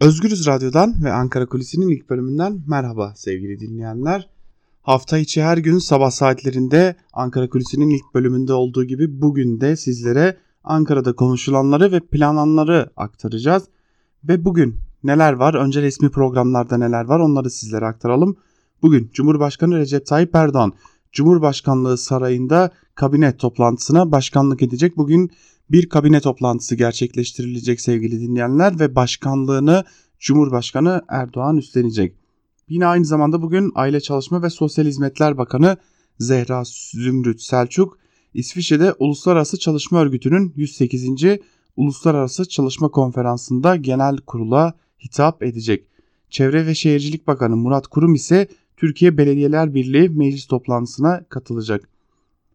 Özgürüz Radyo'dan ve Ankara Kulisi'nin ilk bölümünden merhaba sevgili dinleyenler. Hafta içi her gün sabah saatlerinde Ankara Kulisi'nin ilk bölümünde olduğu gibi bugün de sizlere Ankara'da konuşulanları ve planlananları aktaracağız. Ve bugün neler var? Önce resmi programlarda neler var onları sizlere aktaralım. Bugün Cumhurbaşkanı Recep Tayyip Erdoğan Cumhurbaşkanlığı sarayında kabine toplantısına başkanlık edecek. Bugün bir kabine toplantısı gerçekleştirilecek sevgili dinleyenler ve başkanlığını Cumhurbaşkanı Erdoğan üstlenecek. Yine aynı zamanda bugün Aile Çalışma ve Sosyal Hizmetler Bakanı Zehra Zümrüt Selçuk İsviçre'de Uluslararası Çalışma Örgütü'nün 108. Uluslararası Çalışma Konferansı'nda genel kurula hitap edecek. Çevre ve Şehircilik Bakanı Murat Kurum ise Türkiye Belediyeler Birliği meclis toplantısına katılacak.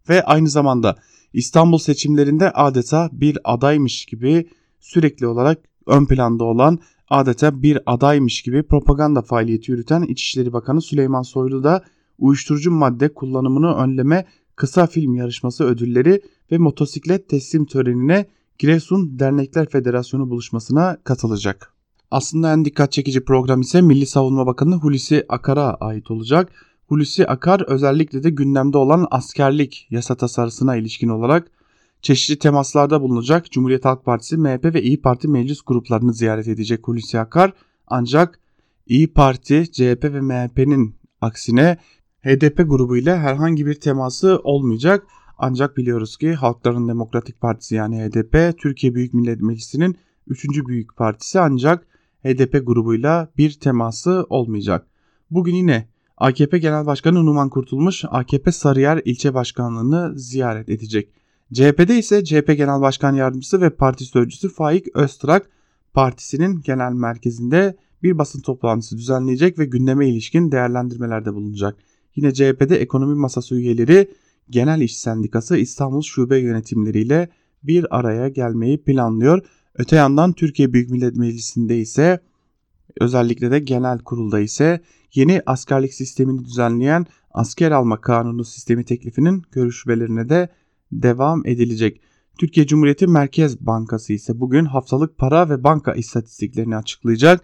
Ve aynı zamanda İstanbul seçimlerinde adeta bir adaymış gibi sürekli olarak ön planda olan adeta bir adaymış gibi propaganda faaliyeti yürüten İçişleri Bakanı Süleyman Soylu da uyuşturucu madde kullanımını önleme kısa film yarışması ödülleri ve motosiklet teslim törenine Giresun Dernekler Federasyonu buluşmasına katılacak. Aslında en dikkat çekici program ise Milli Savunma Bakanı Hulusi Akar'a ait olacak. Hulusi Akar özellikle de gündemde olan askerlik yasa tasarısına ilişkin olarak çeşitli temaslarda bulunacak. Cumhuriyet Halk Partisi, MHP ve İyi Parti meclis gruplarını ziyaret edecek Hulusi Akar. Ancak İyi Parti, CHP ve MHP'nin aksine HDP grubu ile herhangi bir teması olmayacak. Ancak biliyoruz ki Halkların Demokratik Partisi yani HDP Türkiye Büyük Millet Meclisi'nin 3. büyük partisi ancak HDP grubuyla bir teması olmayacak. Bugün yine AKP Genel Başkanı Numan Kurtulmuş AKP Sarıyer ilçe başkanlığını ziyaret edecek. CHP'de ise CHP Genel Başkan Yardımcısı ve parti sözcüsü Faik Öztrak partisinin genel merkezinde bir basın toplantısı düzenleyecek ve gündeme ilişkin değerlendirmelerde bulunacak. Yine CHP'de ekonomi masası üyeleri Genel İş Sendikası İstanbul Şube yönetimleriyle bir araya gelmeyi planlıyor. Öte yandan Türkiye Büyük Millet Meclisi'nde ise özellikle de genel kurulda ise yeni askerlik sistemini düzenleyen asker alma kanunu sistemi teklifinin görüşmelerine de devam edilecek. Türkiye Cumhuriyeti Merkez Bankası ise bugün haftalık para ve banka istatistiklerini açıklayacak.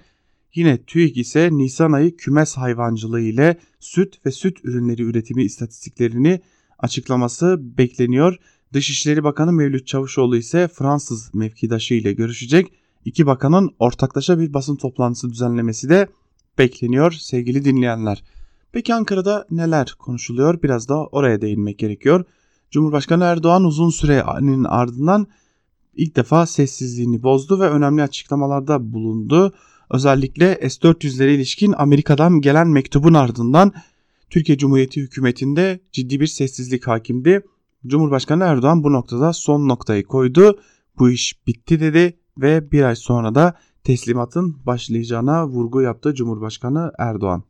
Yine TÜİK ise Nisan ayı kümes hayvancılığı ile süt ve süt ürünleri üretimi istatistiklerini açıklaması bekleniyor. Dışişleri Bakanı Mevlüt Çavuşoğlu ise Fransız mevkidaşı ile görüşecek. İki bakanın ortaklaşa bir basın toplantısı düzenlemesi de bekleniyor sevgili dinleyenler. Peki Ankara'da neler konuşuluyor? Biraz da oraya değinmek gerekiyor. Cumhurbaşkanı Erdoğan uzun sürenin ardından ilk defa sessizliğini bozdu ve önemli açıklamalarda bulundu. Özellikle S-400'lere ilişkin Amerika'dan gelen mektubun ardından Türkiye Cumhuriyeti hükümetinde ciddi bir sessizlik hakimdi. Cumhurbaşkanı Erdoğan bu noktada son noktayı koydu. Bu iş bitti dedi ve bir ay sonra da teslimatın başlayacağına vurgu yaptı Cumhurbaşkanı Erdoğan.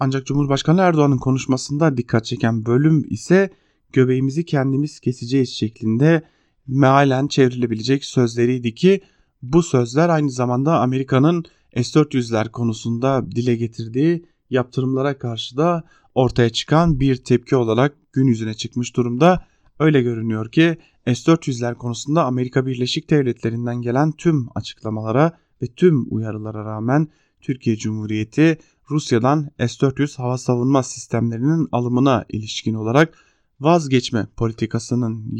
Ancak Cumhurbaşkanı Erdoğan'ın konuşmasında dikkat çeken bölüm ise göbeğimizi kendimiz keseceğiz şeklinde mealen çevrilebilecek sözleriydi ki bu sözler aynı zamanda Amerika'nın S-400'ler konusunda dile getirdiği yaptırımlara karşı da ortaya çıkan bir tepki olarak gün yüzüne çıkmış durumda. Öyle görünüyor ki S-400'ler konusunda Amerika Birleşik Devletleri'nden gelen tüm açıklamalara ve tüm uyarılara rağmen Türkiye Cumhuriyeti Rusya'dan S-400 hava savunma sistemlerinin alımına ilişkin olarak vazgeçme politikasının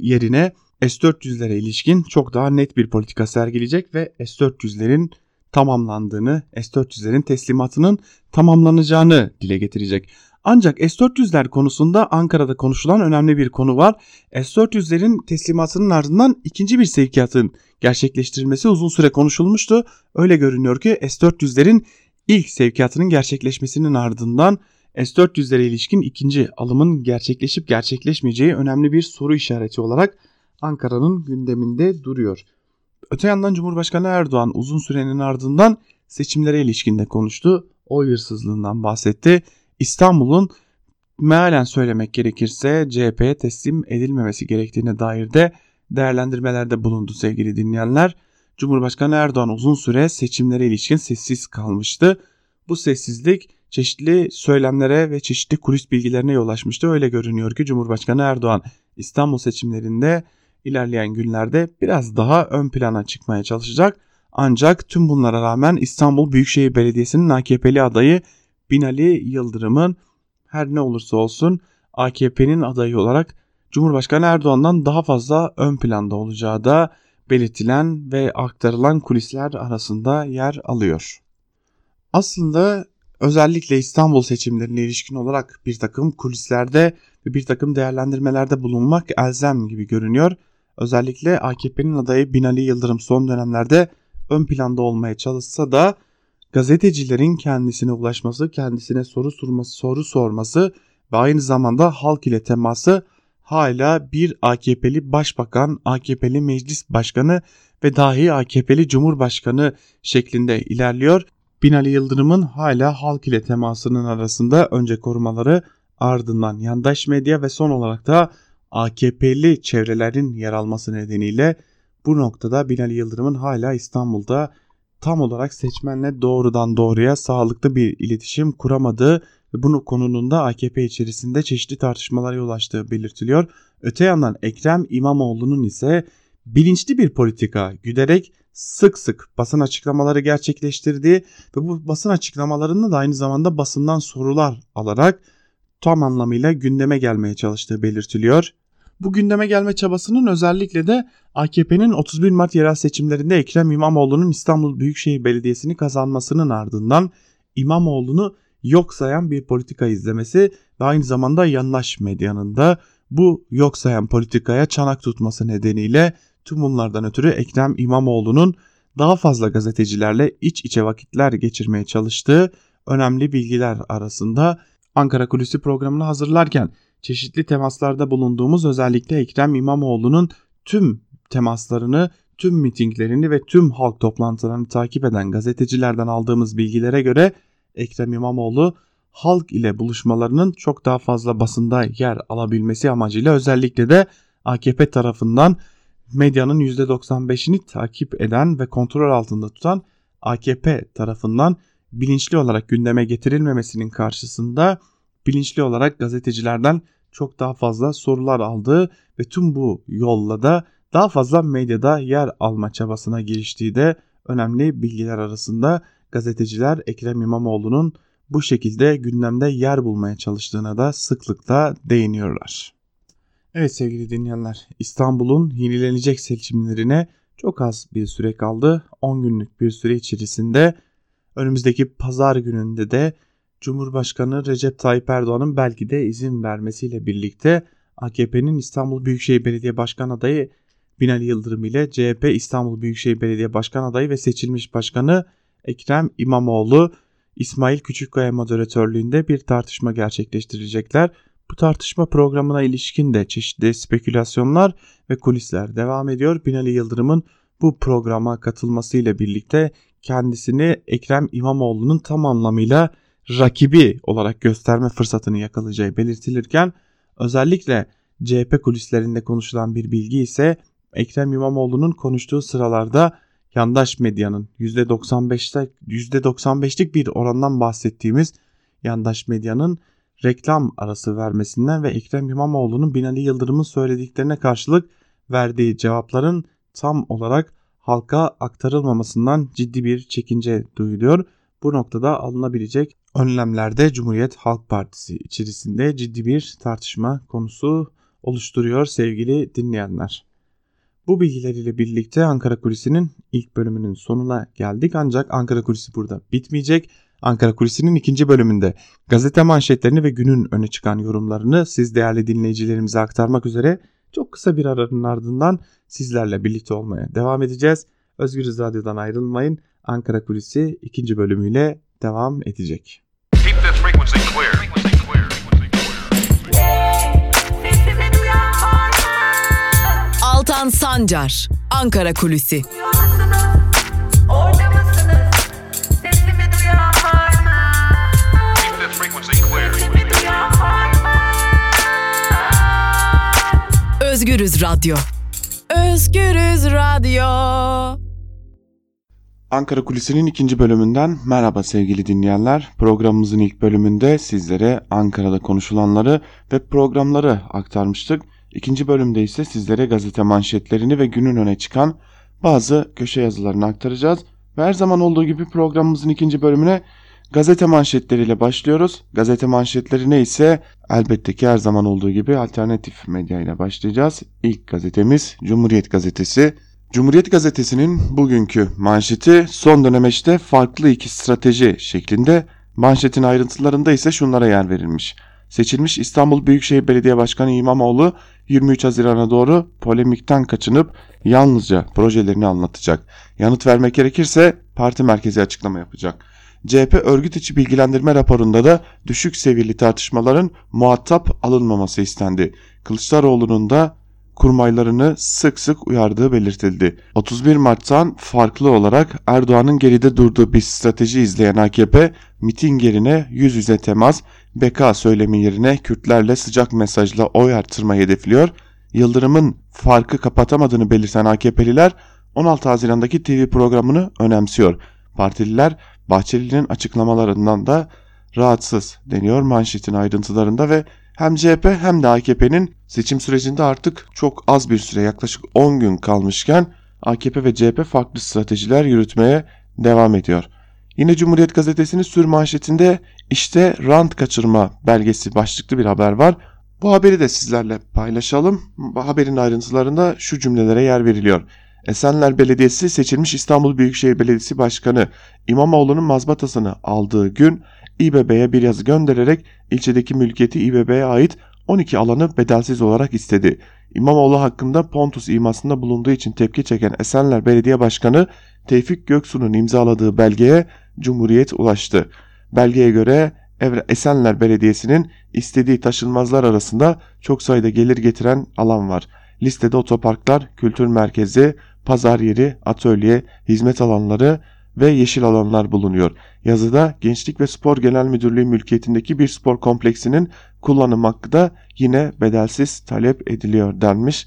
yerine S-400'lere ilişkin çok daha net bir politika sergileyecek ve S-400'lerin tamamlandığını, S-400'lerin teslimatının tamamlanacağını dile getirecek. Ancak S-400'ler konusunda Ankara'da konuşulan önemli bir konu var. S-400'lerin teslimatının ardından ikinci bir sevkiyatın gerçekleştirilmesi uzun süre konuşulmuştu. Öyle görünüyor ki S-400'lerin ilk sevkiyatının gerçekleşmesinin ardından S-400'lere ilişkin ikinci alımın gerçekleşip gerçekleşmeyeceği önemli bir soru işareti olarak Ankara'nın gündeminde duruyor. Öte yandan Cumhurbaşkanı Erdoğan uzun sürenin ardından seçimlere ilişkin de konuştu. Oy hırsızlığından bahsetti. İstanbul'un mealen söylemek gerekirse CHP'ye teslim edilmemesi gerektiğine dair de değerlendirmelerde bulundu sevgili dinleyenler. Cumhurbaşkanı Erdoğan uzun süre seçimlere ilişkin sessiz kalmıştı. Bu sessizlik çeşitli söylemlere ve çeşitli kulis bilgilerine yol açmıştı. Öyle görünüyor ki Cumhurbaşkanı Erdoğan İstanbul seçimlerinde ilerleyen günlerde biraz daha ön plana çıkmaya çalışacak. Ancak tüm bunlara rağmen İstanbul Büyükşehir Belediyesi'nin AKP'li adayı Binali Yıldırım'ın her ne olursa olsun AKP'nin adayı olarak Cumhurbaşkanı Erdoğan'dan daha fazla ön planda olacağı da belirtilen ve aktarılan kulisler arasında yer alıyor. Aslında özellikle İstanbul seçimlerine ilişkin olarak bir takım kulislerde ve bir takım değerlendirmelerde bulunmak elzem gibi görünüyor. Özellikle AKP'nin adayı Binali Yıldırım son dönemlerde ön planda olmaya çalışsa da gazetecilerin kendisine ulaşması, kendisine soru sorması, soru sorması ve aynı zamanda halk ile teması hala bir AKP'li başbakan, AKP'li meclis başkanı ve dahi AKP'li cumhurbaşkanı şeklinde ilerliyor. Binali Yıldırım'ın hala halk ile temasının arasında önce korumaları ardından yandaş medya ve son olarak da AKP'li çevrelerin yer alması nedeniyle bu noktada Binali Yıldırım'ın hala İstanbul'da tam olarak seçmenle doğrudan doğruya sağlıklı bir iletişim kuramadığı ve bunu konunun da AKP içerisinde çeşitli tartışmalara ulaştığı belirtiliyor. Öte yandan Ekrem İmamoğlu'nun ise bilinçli bir politika güderek sık sık basın açıklamaları gerçekleştirdiği ve bu basın açıklamalarında da aynı zamanda basından sorular alarak tam anlamıyla gündeme gelmeye çalıştığı belirtiliyor. Bu gündeme gelme çabasının özellikle de AKP'nin 31 Mart yerel seçimlerinde Ekrem İmamoğlu'nun İstanbul Büyükşehir Belediyesi'ni kazanmasının ardından İmamoğlu'nu yok sayan bir politika izlemesi ve aynı zamanda yandaş medyanın da bu yok sayan politikaya çanak tutması nedeniyle tüm bunlardan ötürü Ekrem İmamoğlu'nun daha fazla gazetecilerle iç içe vakitler geçirmeye çalıştığı önemli bilgiler arasında Ankara Kulisi programını hazırlarken çeşitli temaslarda bulunduğumuz özellikle Ekrem İmamoğlu'nun tüm temaslarını, tüm mitinglerini ve tüm halk toplantılarını takip eden gazetecilerden aldığımız bilgilere göre Ekrem İmamoğlu halk ile buluşmalarının çok daha fazla basında yer alabilmesi amacıyla özellikle de AKP tarafından medyanın %95'ini takip eden ve kontrol altında tutan AKP tarafından bilinçli olarak gündeme getirilmemesinin karşısında bilinçli olarak gazetecilerden çok daha fazla sorular aldığı ve tüm bu yolla da daha fazla medyada yer alma çabasına giriştiği de önemli bilgiler arasında gazeteciler Ekrem İmamoğlu'nun bu şekilde gündemde yer bulmaya çalıştığına da sıklıkla değiniyorlar. Evet sevgili dinleyenler İstanbul'un yenilenecek seçimlerine çok az bir süre kaldı. 10 günlük bir süre içerisinde önümüzdeki pazar gününde de Cumhurbaşkanı Recep Tayyip Erdoğan'ın belki de izin vermesiyle birlikte AKP'nin İstanbul Büyükşehir Belediye Başkan adayı Binali Yıldırım ile CHP İstanbul Büyükşehir Belediye Başkan adayı ve seçilmiş başkanı Ekrem İmamoğlu İsmail Küçükkaya moderatörlüğünde bir tartışma gerçekleştirecekler. Bu tartışma programına ilişkin de çeşitli spekülasyonlar ve kulisler devam ediyor. Binali Yıldırım'ın bu programa katılmasıyla birlikte kendisini Ekrem İmamoğlu'nun tam anlamıyla rakibi olarak gösterme fırsatını yakalayacağı belirtilirken özellikle CHP kulislerinde konuşulan bir bilgi ise Ekrem İmamoğlu'nun konuştuğu sıralarda yandaş medyanın %95'lik %95'lik bir orandan bahsettiğimiz yandaş medyanın reklam arası vermesinden ve Ekrem İmamoğlu'nun Binali Yıldırım'ın söylediklerine karşılık verdiği cevapların tam olarak halka aktarılmamasından ciddi bir çekince duyuluyor. Bu noktada alınabilecek önlemlerde Cumhuriyet Halk Partisi içerisinde ciddi bir tartışma konusu oluşturuyor sevgili dinleyenler. Bu bilgiler ile birlikte Ankara Kulisi'nin ilk bölümünün sonuna geldik ancak Ankara Kulisi burada bitmeyecek. Ankara Kulisi'nin ikinci bölümünde gazete manşetlerini ve günün öne çıkan yorumlarını siz değerli dinleyicilerimize aktarmak üzere çok kısa bir aranın ardından sizlerle birlikte olmaya devam edeceğiz. Özgürüz Radyo'dan ayrılmayın. Ankara Kulisi ikinci bölümüyle devam edecek. Altan Sancar, Ankara Kulüsi. Özgürüz Radyo. Özgürüz Radyo. Ankara Kulisi'nin ikinci bölümünden merhaba sevgili dinleyenler. Programımızın ilk bölümünde sizlere Ankara'da konuşulanları ve programları aktarmıştık. İkinci bölümde ise sizlere gazete manşetlerini ve günün öne çıkan bazı köşe yazılarını aktaracağız. Ve her zaman olduğu gibi programımızın ikinci bölümüne gazete manşetleriyle başlıyoruz. Gazete manşetleri ne ise elbette ki her zaman olduğu gibi alternatif medya ile başlayacağız. İlk gazetemiz Cumhuriyet Gazetesi. Cumhuriyet Gazetesi'nin bugünkü manşeti son dönemeçte farklı iki strateji şeklinde manşetin ayrıntılarında ise şunlara yer verilmiş. Seçilmiş İstanbul Büyükşehir Belediye Başkanı İmamoğlu 23 Haziran'a doğru polemikten kaçınıp yalnızca projelerini anlatacak. Yanıt vermek gerekirse parti merkezi açıklama yapacak. CHP örgüt içi bilgilendirme raporunda da düşük seviyeli tartışmaların muhatap alınmaması istendi. Kılıçdaroğlu'nun da kurmaylarını sık sık uyardığı belirtildi. 31 Mart'tan farklı olarak Erdoğan'ın geride durduğu bir strateji izleyen AKP miting yerine yüz yüze temas, beka söylemi yerine Kürtlerle sıcak mesajla oy artırmayı hedefliyor. Yıldırım'ın farkı kapatamadığını belirten AKP'liler 16 Haziran'daki TV programını önemsiyor. Partililer Bahçeli'nin açıklamalarından da rahatsız deniyor manşetin ayrıntılarında ve hem CHP hem de AKP'nin seçim sürecinde artık çok az bir süre yaklaşık 10 gün kalmışken AKP ve CHP farklı stratejiler yürütmeye devam ediyor. Yine Cumhuriyet Gazetesi'nin sür manşetinde işte rant kaçırma belgesi başlıklı bir haber var. Bu haberi de sizlerle paylaşalım. Haberin ayrıntılarında şu cümlelere yer veriliyor. Esenler Belediyesi seçilmiş İstanbul Büyükşehir Belediyesi Başkanı İmamoğlu'nun mazbatasını aldığı gün İBB'ye bir yazı göndererek ilçedeki mülkiyeti İBB'ye ait 12 alanı bedelsiz olarak istedi. İmamoğlu hakkında Pontus imasında bulunduğu için tepki çeken Esenler Belediye Başkanı Tevfik Göksu'nun imzaladığı belgeye Cumhuriyet ulaştı. Belgeye göre Esenler Belediyesi'nin istediği taşınmazlar arasında çok sayıda gelir getiren alan var. Listede otoparklar, kültür merkezi, pazar yeri, atölye, hizmet alanları ve yeşil alanlar bulunuyor. Yazıda Gençlik ve Spor Genel Müdürlüğü mülkiyetindeki bir spor kompleksinin kullanım hakkı da yine bedelsiz talep ediliyor denmiş.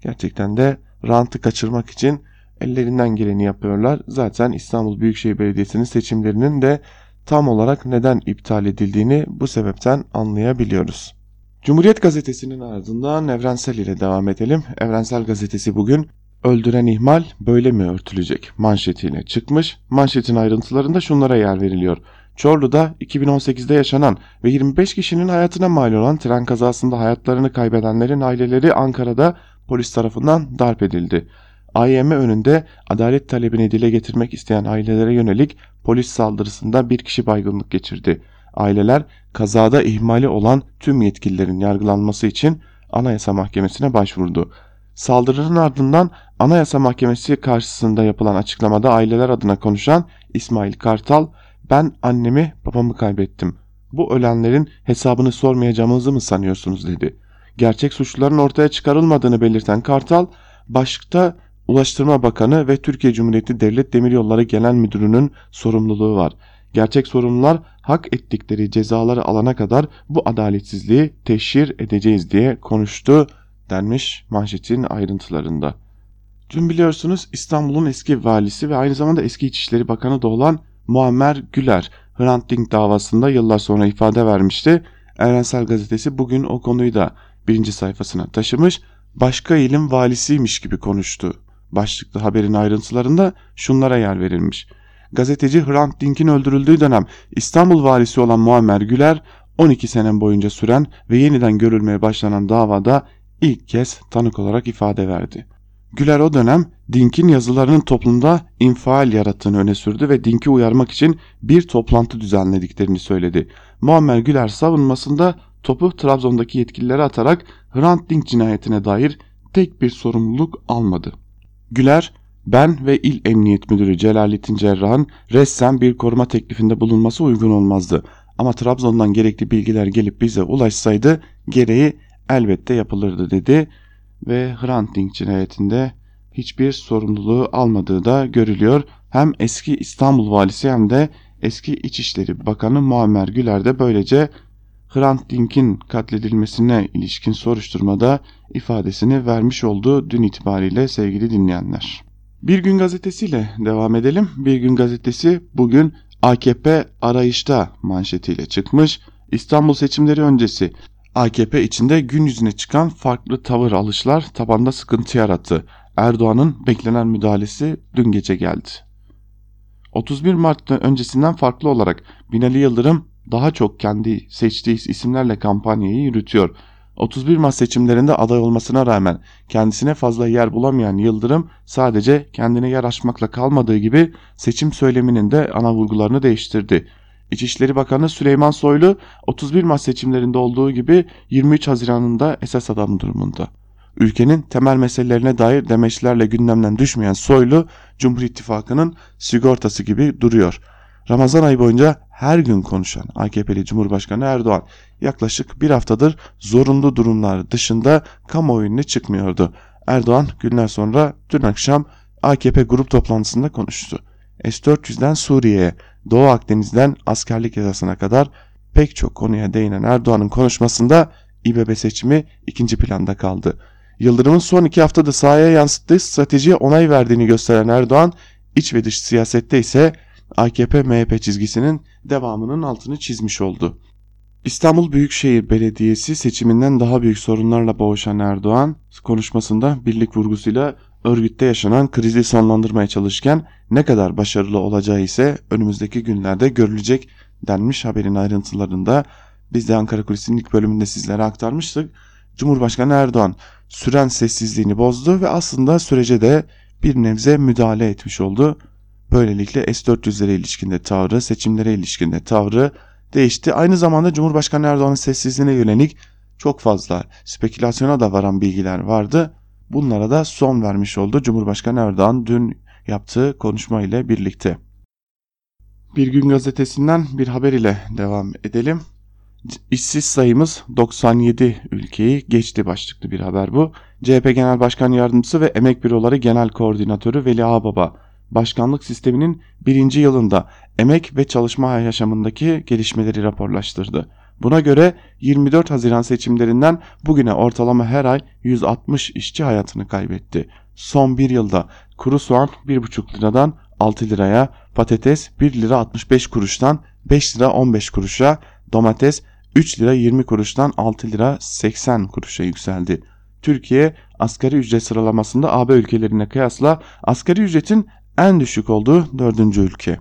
Gerçekten de rantı kaçırmak için ellerinden geleni yapıyorlar. Zaten İstanbul Büyükşehir Belediyesi'nin seçimlerinin de tam olarak neden iptal edildiğini bu sebepten anlayabiliyoruz. Cumhuriyet Gazetesi'nin ardından Evrensel ile devam edelim. Evrensel Gazetesi bugün öldüren ihmal böyle mi örtülecek manşetiyle çıkmış. Manşetin ayrıntılarında şunlara yer veriliyor. Çorlu'da 2018'de yaşanan ve 25 kişinin hayatına mal olan tren kazasında hayatlarını kaybedenlerin aileleri Ankara'da polis tarafından darp edildi. AYM önünde adalet talebini dile getirmek isteyen ailelere yönelik polis saldırısında bir kişi baygınlık geçirdi. Aileler kazada ihmali olan tüm yetkililerin yargılanması için Anayasa Mahkemesi'ne başvurdu. Saldırının ardından Anayasa Mahkemesi karşısında yapılan açıklamada aileler adına konuşan İsmail Kartal, ben annemi babamı kaybettim. Bu ölenlerin hesabını sormayacağımızı mı sanıyorsunuz dedi. Gerçek suçluların ortaya çıkarılmadığını belirten Kartal, başta Ulaştırma Bakanı ve Türkiye Cumhuriyeti Devlet Demiryolları Genel Müdürü'nün sorumluluğu var. Gerçek sorumlular hak ettikleri cezaları alana kadar bu adaletsizliği teşhir edeceğiz diye konuştu denmiş manşetin ayrıntılarında. Dün biliyorsunuz İstanbul'un eski valisi ve aynı zamanda eski İçişleri Bakanı da olan Muammer Güler Hrant Dink davasında yıllar sonra ifade vermişti. Evrensel Gazetesi bugün o konuyu da birinci sayfasına taşımış. Başka ilin valisiymiş gibi konuştu. Başlıklı haberin ayrıntılarında şunlara yer verilmiş. Gazeteci Hrant Dink'in öldürüldüğü dönem İstanbul valisi olan Muammer Güler 12 sene boyunca süren ve yeniden görülmeye başlanan davada ilk kez tanık olarak ifade verdi. Güler o dönem Dink'in yazılarının toplumda infial yarattığını öne sürdü ve Dink'i uyarmak için bir toplantı düzenlediklerini söyledi. Muammer Güler savunmasında topu Trabzon'daki yetkililere atarak Hrant Dink cinayetine dair tek bir sorumluluk almadı. Güler, ben ve İl Emniyet Müdürü Celalettin Cerrah'ın ressen bir koruma teklifinde bulunması uygun olmazdı. Ama Trabzon'dan gerekli bilgiler gelip bize ulaşsaydı gereği elbette yapılırdı dedi ve Hrant Dink cinayetinde hiçbir sorumluluğu almadığı da görülüyor. Hem eski İstanbul valisi hem de eski İçişleri Bakanı Muammer Güler de böylece Hrant Dink'in katledilmesine ilişkin soruşturmada ifadesini vermiş oldu dün itibariyle sevgili dinleyenler. Bir gün gazetesiyle devam edelim. Bir gün gazetesi bugün AKP arayışta manşetiyle çıkmış. İstanbul seçimleri öncesi AKP içinde gün yüzüne çıkan farklı tavır alışlar tabanda sıkıntı yarattı. Erdoğan'ın beklenen müdahalesi dün gece geldi. 31 Mart öncesinden farklı olarak Binali Yıldırım daha çok kendi seçtiği isimlerle kampanyayı yürütüyor. 31 Mart seçimlerinde aday olmasına rağmen kendisine fazla yer bulamayan Yıldırım sadece kendine yer açmakla kalmadığı gibi seçim söyleminin de ana vurgularını değiştirdi. İçişleri Bakanı Süleyman Soylu 31 Mart seçimlerinde olduğu gibi 23 Haziran'ında esas adam durumunda. Ülkenin temel meselelerine dair demeçlerle gündemden düşmeyen Soylu, Cumhur İttifakı'nın sigortası gibi duruyor. Ramazan ayı boyunca her gün konuşan AKP'li Cumhurbaşkanı Erdoğan yaklaşık bir haftadır zorunlu durumlar dışında kamuoyuna çıkmıyordu. Erdoğan günler sonra dün akşam AKP grup toplantısında konuştu. S-400'den Suriye'ye, Doğu Akdeniz'den askerlik yasasına kadar pek çok konuya değinen Erdoğan'ın konuşmasında İBB seçimi ikinci planda kaldı. Yıldırım'ın son iki haftada sahaya yansıttığı stratejiye onay verdiğini gösteren Erdoğan, iç ve dış siyasette ise AKP-MHP çizgisinin devamının altını çizmiş oldu. İstanbul Büyükşehir Belediyesi seçiminden daha büyük sorunlarla boğuşan Erdoğan konuşmasında birlik vurgusuyla örgütte yaşanan krizi sonlandırmaya çalışırken ne kadar başarılı olacağı ise önümüzdeki günlerde görülecek denmiş haberin ayrıntılarında biz de Ankara Kulisi'nin ilk bölümünde sizlere aktarmıştık. Cumhurbaşkanı Erdoğan süren sessizliğini bozdu ve aslında sürece de bir nebze müdahale etmiş oldu. Böylelikle S-400'lere ilişkinde tavrı, seçimlere ilişkinde tavrı değişti. Aynı zamanda Cumhurbaşkanı Erdoğan'ın sessizliğine yönelik çok fazla spekülasyona da varan bilgiler vardı. Bunlara da son vermiş oldu Cumhurbaşkanı Erdoğan dün yaptığı konuşma ile birlikte. Bir gün gazetesinden bir haber ile devam edelim. İşsiz sayımız 97 ülkeyi geçti başlıklı bir haber bu. CHP Genel Başkan Yardımcısı ve Emek Büroları Genel Koordinatörü Veli Ağbaba, başkanlık sisteminin birinci yılında emek ve çalışma yaşamındaki gelişmeleri raporlaştırdı. Buna göre 24 Haziran seçimlerinden bugüne ortalama her ay 160 işçi hayatını kaybetti. Son bir yılda kuru soğan 1,5 liradan 6 liraya, patates 1 lira 65 kuruştan 5 lira 15 kuruşa, domates 3 lira 20 kuruştan 6 lira 80 kuruşa yükseldi. Türkiye asgari ücret sıralamasında AB ülkelerine kıyasla asgari ücretin en düşük olduğu dördüncü ülke.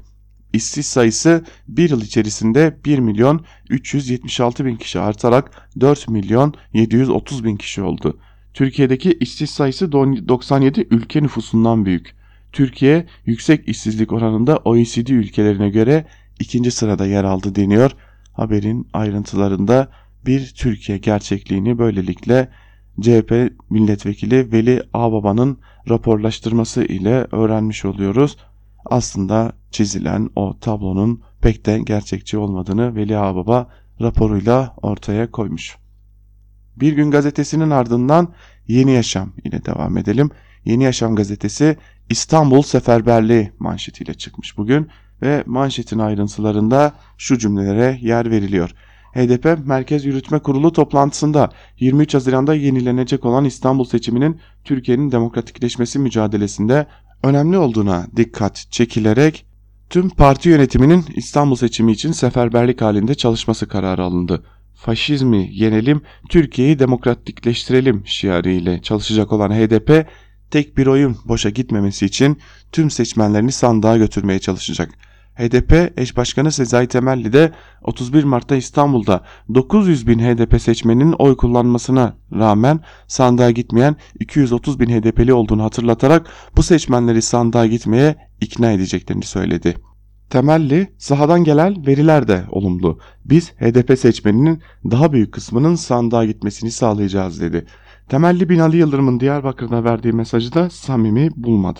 İşsiz sayısı bir yıl içerisinde 1 milyon 376 bin kişi artarak 4 milyon 730 bin kişi oldu. Türkiye'deki işsiz sayısı 97 ülke nüfusundan büyük. Türkiye yüksek işsizlik oranında OECD ülkelerine göre ikinci sırada yer aldı deniyor. Haberin ayrıntılarında bir Türkiye gerçekliğini böylelikle CHP milletvekili Veli Ağbaba'nın raporlaştırması ile öğrenmiş oluyoruz. Aslında çizilen o tablonun pek de gerçekçi olmadığını Veli Ağbaba raporuyla ortaya koymuş. Bir gün gazetesinin ardından Yeni Yaşam ile devam edelim. Yeni Yaşam gazetesi İstanbul Seferberliği manşetiyle çıkmış bugün ve manşetin ayrıntılarında şu cümlelere yer veriliyor. HDP Merkez Yürütme Kurulu toplantısında 23 Haziran'da yenilenecek olan İstanbul seçiminin Türkiye'nin demokratikleşmesi mücadelesinde önemli olduğuna dikkat çekilerek tüm parti yönetiminin İstanbul seçimi için seferberlik halinde çalışması kararı alındı. Faşizmi yenelim, Türkiye'yi demokratikleştirelim şiarıyla çalışacak olan HDP tek bir oyun boşa gitmemesi için tüm seçmenlerini sandığa götürmeye çalışacak. HDP eş başkanı Sezai Temelli de 31 Mart'ta İstanbul'da 900 bin HDP seçmeninin oy kullanmasına rağmen sandığa gitmeyen 230 bin HDP'li olduğunu hatırlatarak bu seçmenleri sandığa gitmeye ikna edeceklerini söyledi. Temelli, sahadan gelen veriler de olumlu. Biz HDP seçmeninin daha büyük kısmının sandığa gitmesini sağlayacağız dedi. Temelli Binali Yıldırım'ın Diyarbakır'da verdiği mesajı da samimi bulmadı.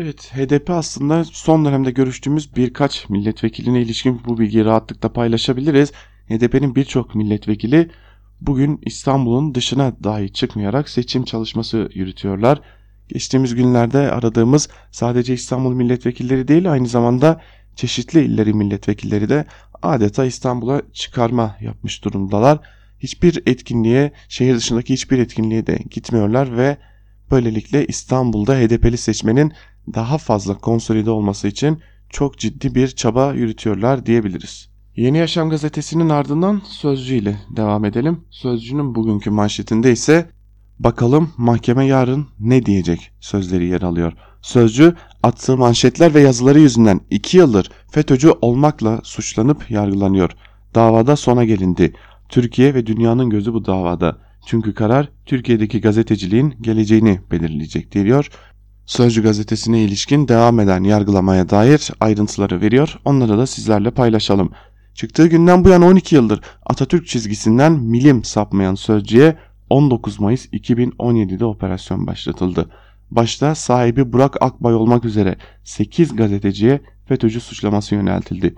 Evet HDP aslında son dönemde görüştüğümüz birkaç milletvekiline ilişkin bu bilgiyi rahatlıkla paylaşabiliriz. HDP'nin birçok milletvekili bugün İstanbul'un dışına dahi çıkmayarak seçim çalışması yürütüyorlar. Geçtiğimiz günlerde aradığımız sadece İstanbul milletvekilleri değil aynı zamanda çeşitli illeri milletvekilleri de adeta İstanbul'a çıkarma yapmış durumdalar. Hiçbir etkinliğe, şehir dışındaki hiçbir etkinliğe de gitmiyorlar ve böylelikle İstanbul'da HDP'li seçmenin daha fazla konsolide olması için çok ciddi bir çaba yürütüyorlar diyebiliriz. Yeni Yaşam gazetesinin ardından Sözcü ile devam edelim. Sözcü'nün bugünkü manşetinde ise Bakalım mahkeme yarın ne diyecek sözleri yer alıyor. Sözcü attığı manşetler ve yazıları yüzünden 2 yıldır FETÖ'cü olmakla suçlanıp yargılanıyor. Davada sona gelindi. Türkiye ve dünyanın gözü bu davada. Çünkü karar Türkiye'deki gazeteciliğin geleceğini belirleyecek diyor. Sözcü gazetesine ilişkin devam eden yargılamaya dair ayrıntıları veriyor. Onları da sizlerle paylaşalım. Çıktığı günden bu yana 12 yıldır Atatürk çizgisinden milim sapmayan Sözcü'ye 19 Mayıs 2017'de operasyon başlatıldı. Başta sahibi Burak Akbay olmak üzere 8 gazeteciye FETÖ'cü suçlaması yöneltildi.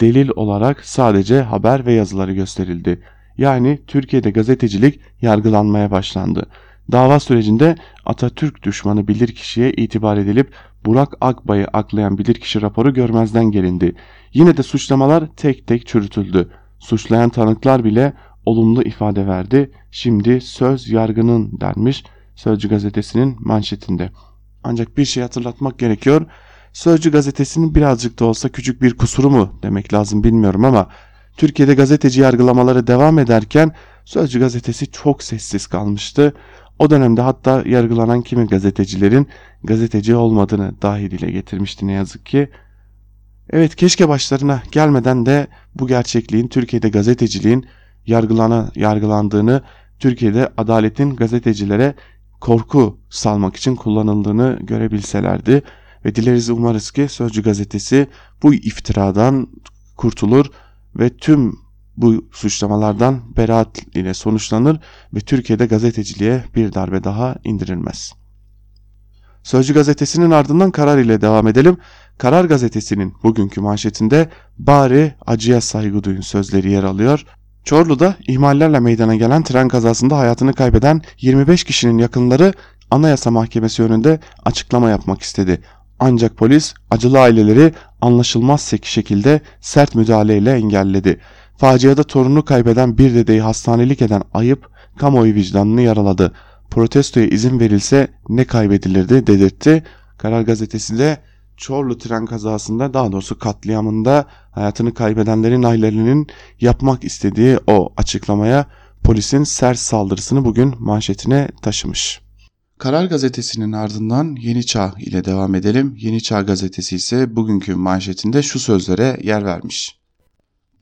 Delil olarak sadece haber ve yazıları gösterildi. Yani Türkiye'de gazetecilik yargılanmaya başlandı. Dava sürecinde Atatürk düşmanı bilirkişiye itibar edilip Burak Akbay'ı aklayan bilirkişi raporu görmezden gelindi. Yine de suçlamalar tek tek çürütüldü. Suçlayan tanıklar bile olumlu ifade verdi. Şimdi söz yargının denmiş Sözcü gazetesinin manşetinde. Ancak bir şey hatırlatmak gerekiyor. Sözcü gazetesinin birazcık da olsa küçük bir kusuru mu demek lazım bilmiyorum ama Türkiye'de gazeteci yargılamaları devam ederken Sözcü gazetesi çok sessiz kalmıştı. O dönemde hatta yargılanan kimi gazetecilerin gazeteci olmadığını dahi dile getirmişti ne yazık ki. Evet keşke başlarına gelmeden de bu gerçekliğin Türkiye'de gazeteciliğin yargılana, yargılandığını, Türkiye'de adaletin gazetecilere korku salmak için kullanıldığını görebilselerdi ve dileriz umarız ki Sözcü gazetesi bu iftiradan kurtulur ve tüm bu suçlamalardan beraat ile sonuçlanır ve Türkiye'de gazeteciliğe bir darbe daha indirilmez. Sözcü gazetesinin ardından karar ile devam edelim. Karar gazetesinin bugünkü manşetinde bari acıya saygı duyun sözleri yer alıyor. Çorlu'da ihmallerle meydana gelen tren kazasında hayatını kaybeden 25 kişinin yakınları Anayasa Mahkemesi önünde açıklama yapmak istedi. Ancak polis acılı aileleri anlaşılmaz şekilde sert müdahaleyle engelledi. Faciada torununu kaybeden bir dedeyi hastanelik eden ayıp kamuoyu vicdanını yaraladı. Protestoya izin verilse ne kaybedilirdi dedirtti. Karar gazetesi de Çorlu tren kazasında daha doğrusu katliamında hayatını kaybedenlerin ailelerinin yapmak istediği o açıklamaya polisin sert saldırısını bugün manşetine taşımış. Karar gazetesinin ardından Yeni Çağ ile devam edelim. Yeni Çağ gazetesi ise bugünkü manşetinde şu sözlere yer vermiş.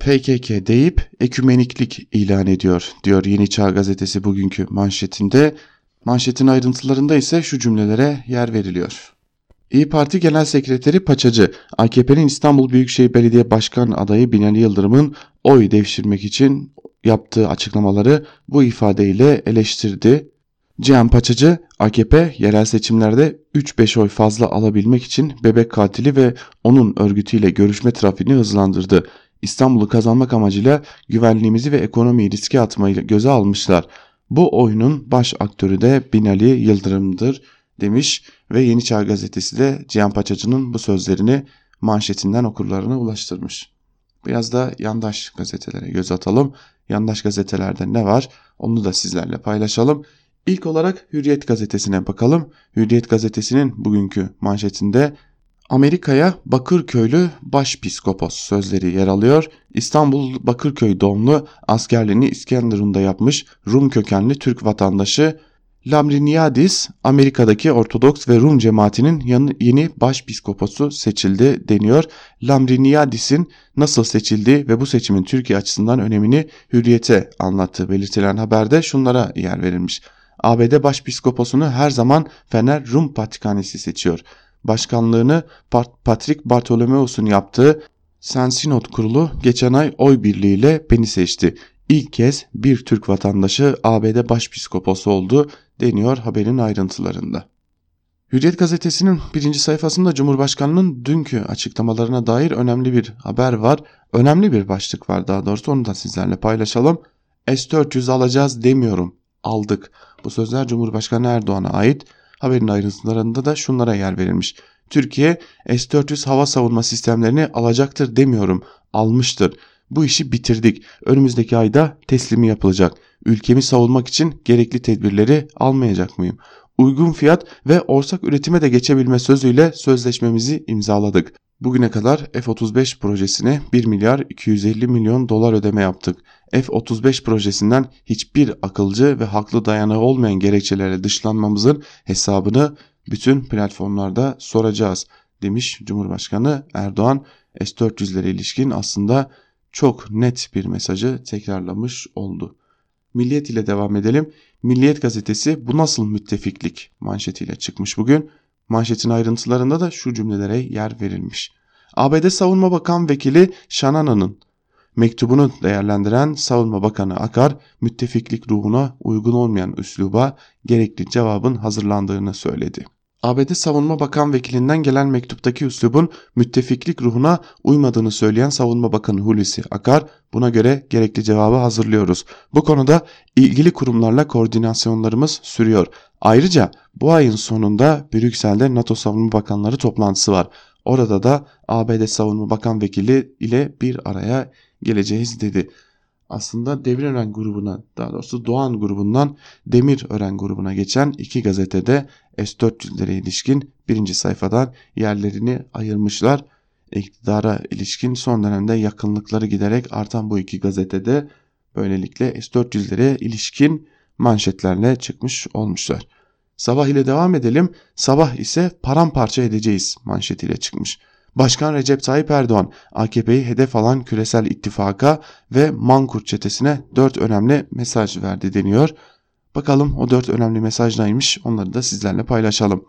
PKK deyip ekümeniklik ilan ediyor diyor Yeni Çağ gazetesi bugünkü manşetinde. Manşetin ayrıntılarında ise şu cümlelere yer veriliyor. İyi Parti Genel Sekreteri Paçacı, AKP'nin İstanbul Büyükşehir Belediye Başkan adayı Binali Yıldırım'ın oy devşirmek için yaptığı açıklamaları bu ifadeyle eleştirdi. Cihan Paçacı, AKP yerel seçimlerde 3-5 oy fazla alabilmek için bebek katili ve onun örgütüyle görüşme trafiğini hızlandırdı. İstanbul'u kazanmak amacıyla güvenliğimizi ve ekonomiyi riske atmayı göze almışlar. Bu oyunun baş aktörü de Binali Yıldırım'dır demiş ve Yeni Çağ gazetesi de Cihan Paçacı'nın bu sözlerini manşetinden okurlarına ulaştırmış. Biraz da yandaş gazetelere göz atalım. Yandaş gazetelerde ne var onu da sizlerle paylaşalım. İlk olarak Hürriyet gazetesine bakalım. Hürriyet gazetesinin bugünkü manşetinde Amerika'ya Bakırköylü başpiskopos sözleri yer alıyor. İstanbul Bakırköy doğumlu askerliğini İskenderun'da yapmış Rum kökenli Türk vatandaşı Lamriniadis Amerika'daki Ortodoks ve Rum cemaatinin yeni başpiskoposu seçildi deniyor. Lamriniadis'in nasıl seçildiği ve bu seçimin Türkiye açısından önemini hürriyete anlattığı belirtilen haberde şunlara yer verilmiş. ABD başpiskoposunu her zaman Fener Rum Patrikhanesi seçiyor. Başkanlığını Patrick Bartolomeos'un yaptığı Sensinot kurulu geçen ay oy birliğiyle beni seçti. İlk kez bir Türk vatandaşı ABD başpiskoposu oldu deniyor haberin ayrıntılarında. Hürriyet gazetesinin birinci sayfasında Cumhurbaşkanı'nın dünkü açıklamalarına dair önemli bir haber var. Önemli bir başlık var daha doğrusu onu da sizlerle paylaşalım. S-400 alacağız demiyorum. Aldık. Bu sözler Cumhurbaşkanı Erdoğan'a ait. Haberin ayrıntılarında da şunlara yer verilmiş. Türkiye S-400 hava savunma sistemlerini alacaktır demiyorum. Almıştır. Bu işi bitirdik. Önümüzdeki ayda teslimi yapılacak. Ülkemi savunmak için gerekli tedbirleri almayacak mıyım? Uygun fiyat ve ortak üretime de geçebilme sözüyle sözleşmemizi imzaladık. Bugüne kadar F-35 projesine 1 milyar 250 milyon dolar ödeme yaptık. F-35 projesinden hiçbir akılcı ve haklı dayanağı olmayan gerekçelerle dışlanmamızın hesabını bütün platformlarda soracağız demiş Cumhurbaşkanı Erdoğan S-400'lere ilişkin aslında çok net bir mesajı tekrarlamış oldu. Milliyet ile devam edelim. Milliyet gazetesi bu nasıl müttefiklik manşetiyle çıkmış bugün. Manşetin ayrıntılarında da şu cümlelere yer verilmiş. ABD Savunma Bakan Vekili Shanana'nın mektubunu değerlendiren Savunma Bakanı Akar, müttefiklik ruhuna uygun olmayan üsluba gerekli cevabın hazırlandığını söyledi. ABD Savunma Bakan Vekilinden gelen mektuptaki üslubun müttefiklik ruhuna uymadığını söyleyen Savunma Bakanı Hulusi Akar buna göre gerekli cevabı hazırlıyoruz. Bu konuda ilgili kurumlarla koordinasyonlarımız sürüyor. Ayrıca bu ayın sonunda Brüksel'de NATO Savunma Bakanları toplantısı var. Orada da ABD Savunma Bakan Vekili ile bir araya geleceğiz dedi aslında Demirören grubuna daha doğrusu Doğan grubundan Demirören grubuna geçen iki gazetede S-400'lere ilişkin birinci sayfadan yerlerini ayırmışlar. İktidara ilişkin son dönemde yakınlıkları giderek artan bu iki gazetede böylelikle S-400'lere ilişkin manşetlerle çıkmış olmuşlar. Sabah ile devam edelim. Sabah ise paramparça edeceğiz manşetiyle çıkmış. Başkan Recep Tayyip Erdoğan AKP'yi hedef alan küresel ittifaka ve Mankurt çetesine 4 önemli mesaj verdi deniyor. Bakalım o 4 önemli mesaj neymiş onları da sizlerle paylaşalım.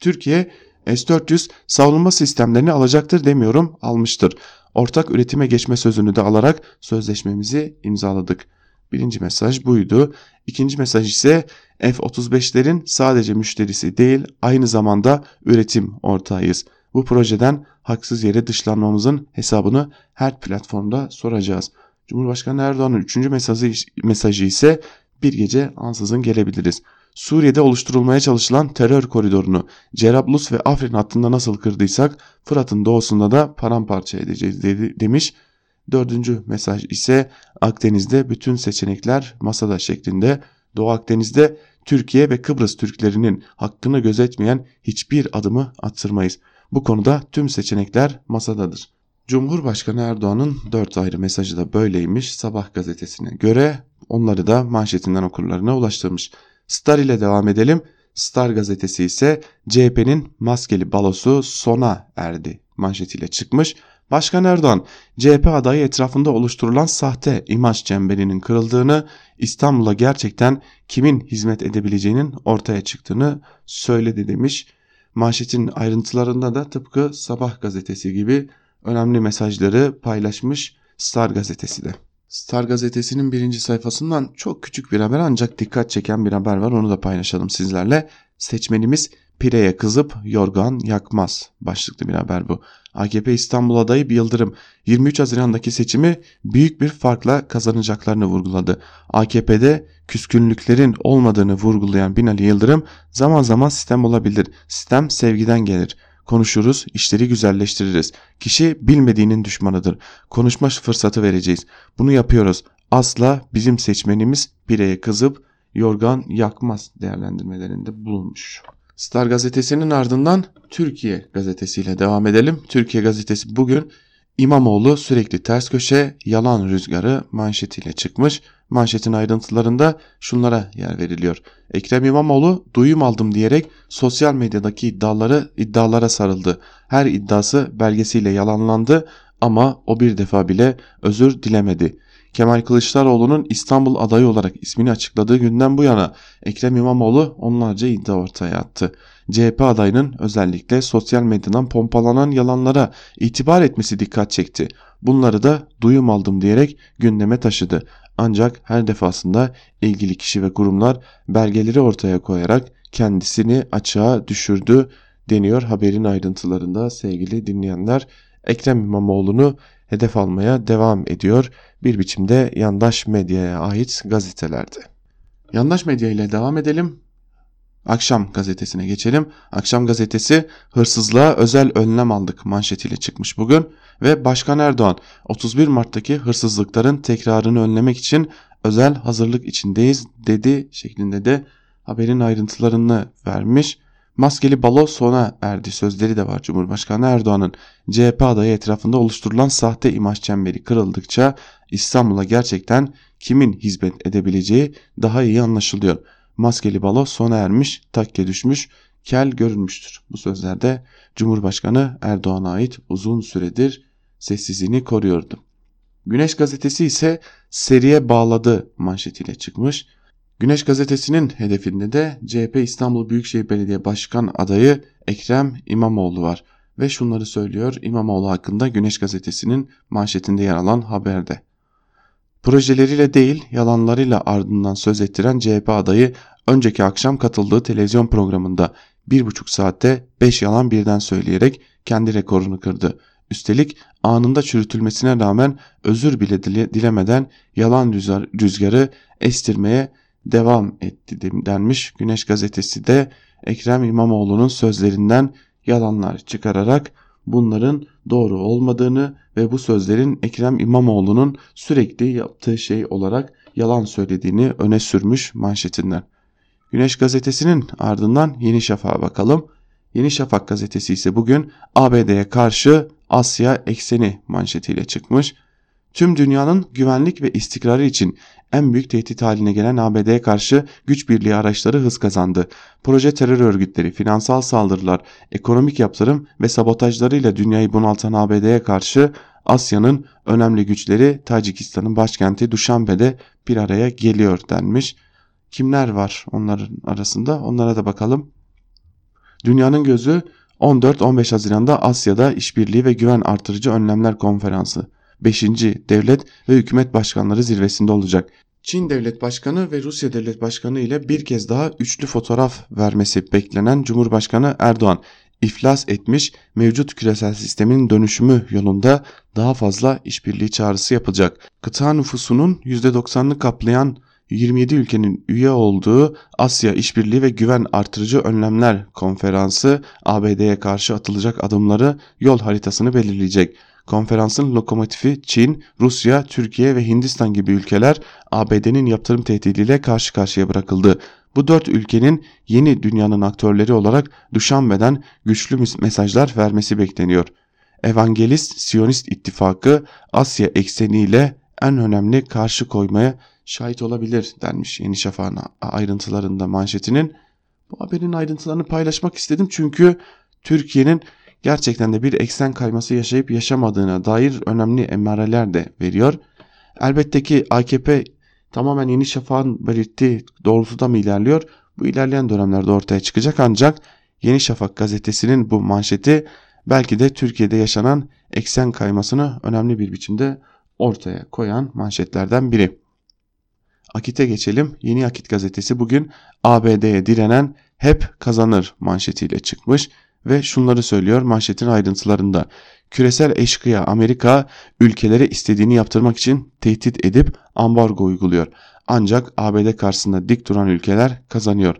Türkiye S-400 savunma sistemlerini alacaktır demiyorum almıştır. Ortak üretime geçme sözünü de alarak sözleşmemizi imzaladık. Birinci mesaj buydu. İkinci mesaj ise F-35'lerin sadece müşterisi değil aynı zamanda üretim ortağıyız. Bu projeden haksız yere dışlanmamızın hesabını her platformda soracağız. Cumhurbaşkanı Erdoğan'ın üçüncü mesajı, mesajı ise bir gece ansızın gelebiliriz. Suriye'de oluşturulmaya çalışılan terör koridorunu Cerablus ve Afrin hattında nasıl kırdıysak Fırat'ın doğusunda da paramparça edeceğiz dedi, demiş. Dördüncü mesaj ise Akdeniz'de bütün seçenekler masada şeklinde. Doğu Akdeniz'de Türkiye ve Kıbrıs Türklerinin hakkını gözetmeyen hiçbir adımı attırmayız. Bu konuda tüm seçenekler masadadır. Cumhurbaşkanı Erdoğan'ın 4 ayrı mesajı da böyleymiş Sabah gazetesine göre onları da manşetinden okurlarına ulaştırmış. Star ile devam edelim. Star gazetesi ise CHP'nin maskeli balosu sona erdi manşetiyle çıkmış. Başkan Erdoğan, CHP adayı etrafında oluşturulan sahte imaj çemberinin kırıldığını, İstanbul'a gerçekten kimin hizmet edebileceğinin ortaya çıktığını söyledi demiş. Manşetin ayrıntılarında da tıpkı Sabah gazetesi gibi önemli mesajları paylaşmış Star gazetesi de. Star gazetesinin birinci sayfasından çok küçük bir haber ancak dikkat çeken bir haber var onu da paylaşalım sizlerle. Seçmenimiz pireye kızıp yorgan yakmaz başlıklı bir haber bu. AKP İstanbul adayı Yıldırım 23 Haziran'daki seçimi büyük bir farkla kazanacaklarını vurguladı. AKP'de küskünlüklerin olmadığını vurgulayan Binali Yıldırım zaman zaman sistem olabilir. Sistem sevgiden gelir. Konuşuruz, işleri güzelleştiririz. Kişi bilmediğinin düşmanıdır. Konuşma fırsatı vereceğiz. Bunu yapıyoruz. Asla bizim seçmenimiz bireye kızıp yorgan yakmaz değerlendirmelerinde bulunmuş. Star gazetesinin ardından Türkiye gazetesiyle devam edelim. Türkiye gazetesi bugün İmamoğlu sürekli ters köşe yalan rüzgarı manşetiyle çıkmış. Manşetin ayrıntılarında şunlara yer veriliyor. Ekrem İmamoğlu duyum aldım diyerek sosyal medyadaki iddiaları iddialara sarıldı. Her iddiası belgesiyle yalanlandı ama o bir defa bile özür dilemedi. Kemal Kılıçdaroğlu'nun İstanbul adayı olarak ismini açıkladığı günden bu yana Ekrem İmamoğlu onlarca iddia ortaya attı. CHP adayının özellikle sosyal medyadan pompalanan yalanlara itibar etmesi dikkat çekti. Bunları da duyum aldım diyerek gündeme taşıdı. Ancak her defasında ilgili kişi ve kurumlar belgeleri ortaya koyarak kendisini açığa düşürdü deniyor haberin ayrıntılarında sevgili dinleyenler. Ekrem İmamoğlu'nu hedef almaya devam ediyor bir biçimde yandaş medyaya ait gazetelerde. Yandaş medya ile devam edelim. Akşam gazetesine geçelim. Akşam gazetesi hırsızlığa özel önlem aldık manşetiyle çıkmış bugün ve Başkan Erdoğan 31 Mart'taki hırsızlıkların tekrarını önlemek için özel hazırlık içindeyiz dedi şeklinde de haberin ayrıntılarını vermiş. Maskeli balo sona erdi sözleri de var Cumhurbaşkanı Erdoğan'ın. CHP adayı etrafında oluşturulan sahte imaj çemberi kırıldıkça İstanbul'a gerçekten kimin hizmet edebileceği daha iyi anlaşılıyor. Maskeli balo sona ermiş, takke düşmüş, kel görünmüştür. Bu sözlerde Cumhurbaşkanı Erdoğan'a ait uzun süredir sessizliğini koruyordu. Güneş gazetesi ise seriye bağladı manşetiyle çıkmış. Güneş gazetesinin hedefinde de CHP İstanbul Büyükşehir Belediye Başkan adayı Ekrem İmamoğlu var. Ve şunları söylüyor İmamoğlu hakkında Güneş gazetesinin manşetinde yer alan haberde. Projeleriyle değil yalanlarıyla ardından söz ettiren CHP adayı önceki akşam katıldığı televizyon programında bir buçuk saatte beş yalan birden söyleyerek kendi rekorunu kırdı. Üstelik anında çürütülmesine rağmen özür bile dilemeden yalan rüzgarı estirmeye devam etti denmiş. Güneş gazetesi de Ekrem İmamoğlu'nun sözlerinden yalanlar çıkararak bunların doğru olmadığını ve bu sözlerin Ekrem İmamoğlu'nun sürekli yaptığı şey olarak yalan söylediğini öne sürmüş manşetinden. Güneş gazetesinin ardından Yeni Şafak'a bakalım. Yeni Şafak gazetesi ise bugün ABD'ye karşı Asya ekseni manşetiyle çıkmış. Tüm dünyanın güvenlik ve istikrarı için en büyük tehdit haline gelen ABD'ye karşı güç birliği araçları hız kazandı. Proje terör örgütleri, finansal saldırılar, ekonomik yaptırım ve sabotajlarıyla dünyayı bunaltan ABD'ye karşı Asya'nın önemli güçleri Tacikistan'ın başkenti Duşanbe'de bir araya geliyor denmiş. Kimler var onların arasında onlara da bakalım. Dünyanın gözü 14-15 Haziran'da Asya'da İşbirliği ve Güven Artırıcı Önlemler Konferansı 5. Devlet ve Hükümet Başkanları zirvesinde olacak. Çin Devlet Başkanı ve Rusya Devlet Başkanı ile bir kez daha üçlü fotoğraf vermesi beklenen Cumhurbaşkanı Erdoğan iflas etmiş mevcut küresel sistemin dönüşümü yolunda daha fazla işbirliği çağrısı yapacak. Kıta nüfusunun %90'ını kaplayan 27 ülkenin üye olduğu Asya İşbirliği ve Güven Artırıcı Önlemler Konferansı ABD'ye karşı atılacak adımları yol haritasını belirleyecek. Konferansın lokomotifi Çin, Rusya, Türkiye ve Hindistan gibi ülkeler ABD'nin yaptırım tehdidiyle karşı karşıya bırakıldı. Bu dört ülkenin yeni dünyanın aktörleri olarak Duşanbe'den güçlü mesajlar vermesi bekleniyor. Evangelist Siyonist İttifakı Asya ekseniyle en önemli karşı koymaya şahit olabilir denmiş Yeni Şafak'ın ayrıntılarında manşetinin. Bu haberin ayrıntılarını paylaşmak istedim çünkü Türkiye'nin gerçekten de bir eksen kayması yaşayıp yaşamadığına dair önemli emareler de veriyor. Elbette ki AKP tamamen Yeni Şafak'ın belirttiği doğrultuda mı ilerliyor? Bu ilerleyen dönemlerde ortaya çıkacak ancak Yeni Şafak gazetesinin bu manşeti belki de Türkiye'de yaşanan eksen kaymasını önemli bir biçimde ortaya koyan manşetlerden biri. Akit'e geçelim. Yeni Akit gazetesi bugün ABD'ye direnen hep kazanır manşetiyle çıkmış ve şunları söylüyor manşetin ayrıntılarında. Küresel eşkıya Amerika ülkelere istediğini yaptırmak için tehdit edip ambargo uyguluyor. Ancak ABD karşısında dik duran ülkeler kazanıyor.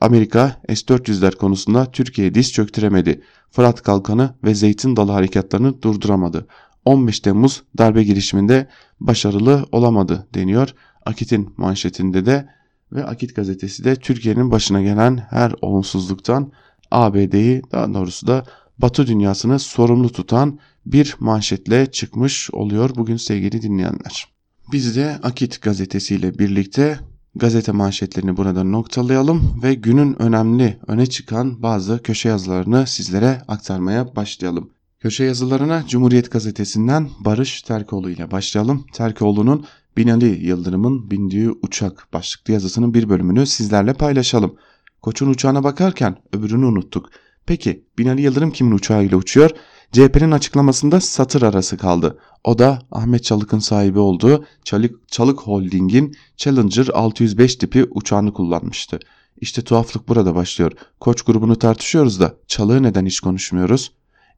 Amerika S-400'ler konusunda Türkiye'ye diz çöktüremedi. Fırat Kalkanı ve Zeytin Dalı harekatlarını durduramadı. 15 Temmuz darbe girişiminde başarılı olamadı deniyor. Akit'in manşetinde de ve Akit gazetesi de Türkiye'nin başına gelen her olumsuzluktan ABD'yi daha doğrusu da Batı dünyasını sorumlu tutan bir manşetle çıkmış oluyor bugün sevgili dinleyenler. Biz de Akit gazetesiyle birlikte gazete manşetlerini burada noktalayalım ve günün önemli öne çıkan bazı köşe yazılarını sizlere aktarmaya başlayalım. Köşe yazılarına Cumhuriyet gazetesinden Barış Terkoğlu ile başlayalım. Terkoğlu'nun Binali Yıldırım'ın bindiği uçak başlıklı yazısının bir bölümünü sizlerle paylaşalım. Koç'un uçağına bakarken öbürünü unuttuk. Peki Binali Yıldırım kimin uçağıyla uçuyor? CHP'nin açıklamasında satır arası kaldı. O da Ahmet Çalık'ın sahibi olduğu Çalık, Çalık Holding'in Challenger 605 tipi uçağını kullanmıştı. İşte tuhaflık burada başlıyor. Koç grubunu tartışıyoruz da Çalık'ı neden hiç konuşmuyoruz?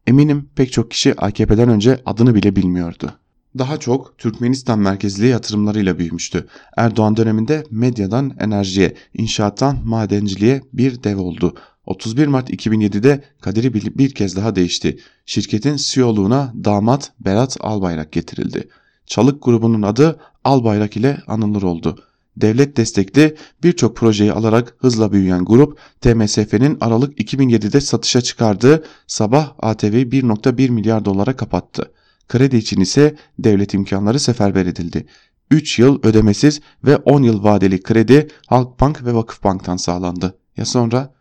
Eminim pek çok kişi AKP'den önce adını bile bilmiyordu daha çok Türkmenistan merkezli yatırımlarıyla büyümüştü. Erdoğan döneminde medyadan enerjiye, inşaattan madenciliğe bir dev oldu. 31 Mart 2007'de kaderi bir, kez daha değişti. Şirketin CEO'luğuna damat Berat Albayrak getirildi. Çalık grubunun adı Albayrak ile anılır oldu. Devlet destekli birçok projeyi alarak hızla büyüyen grup TMSF'nin Aralık 2007'de satışa çıkardığı Sabah ATV'yi 1.1 milyar dolara kapattı. Kredi için ise devlet imkanları seferber edildi. 3 yıl ödemesiz ve 10 yıl vadeli kredi Halkbank ve Vakıfbank'tan sağlandı. Ya sonra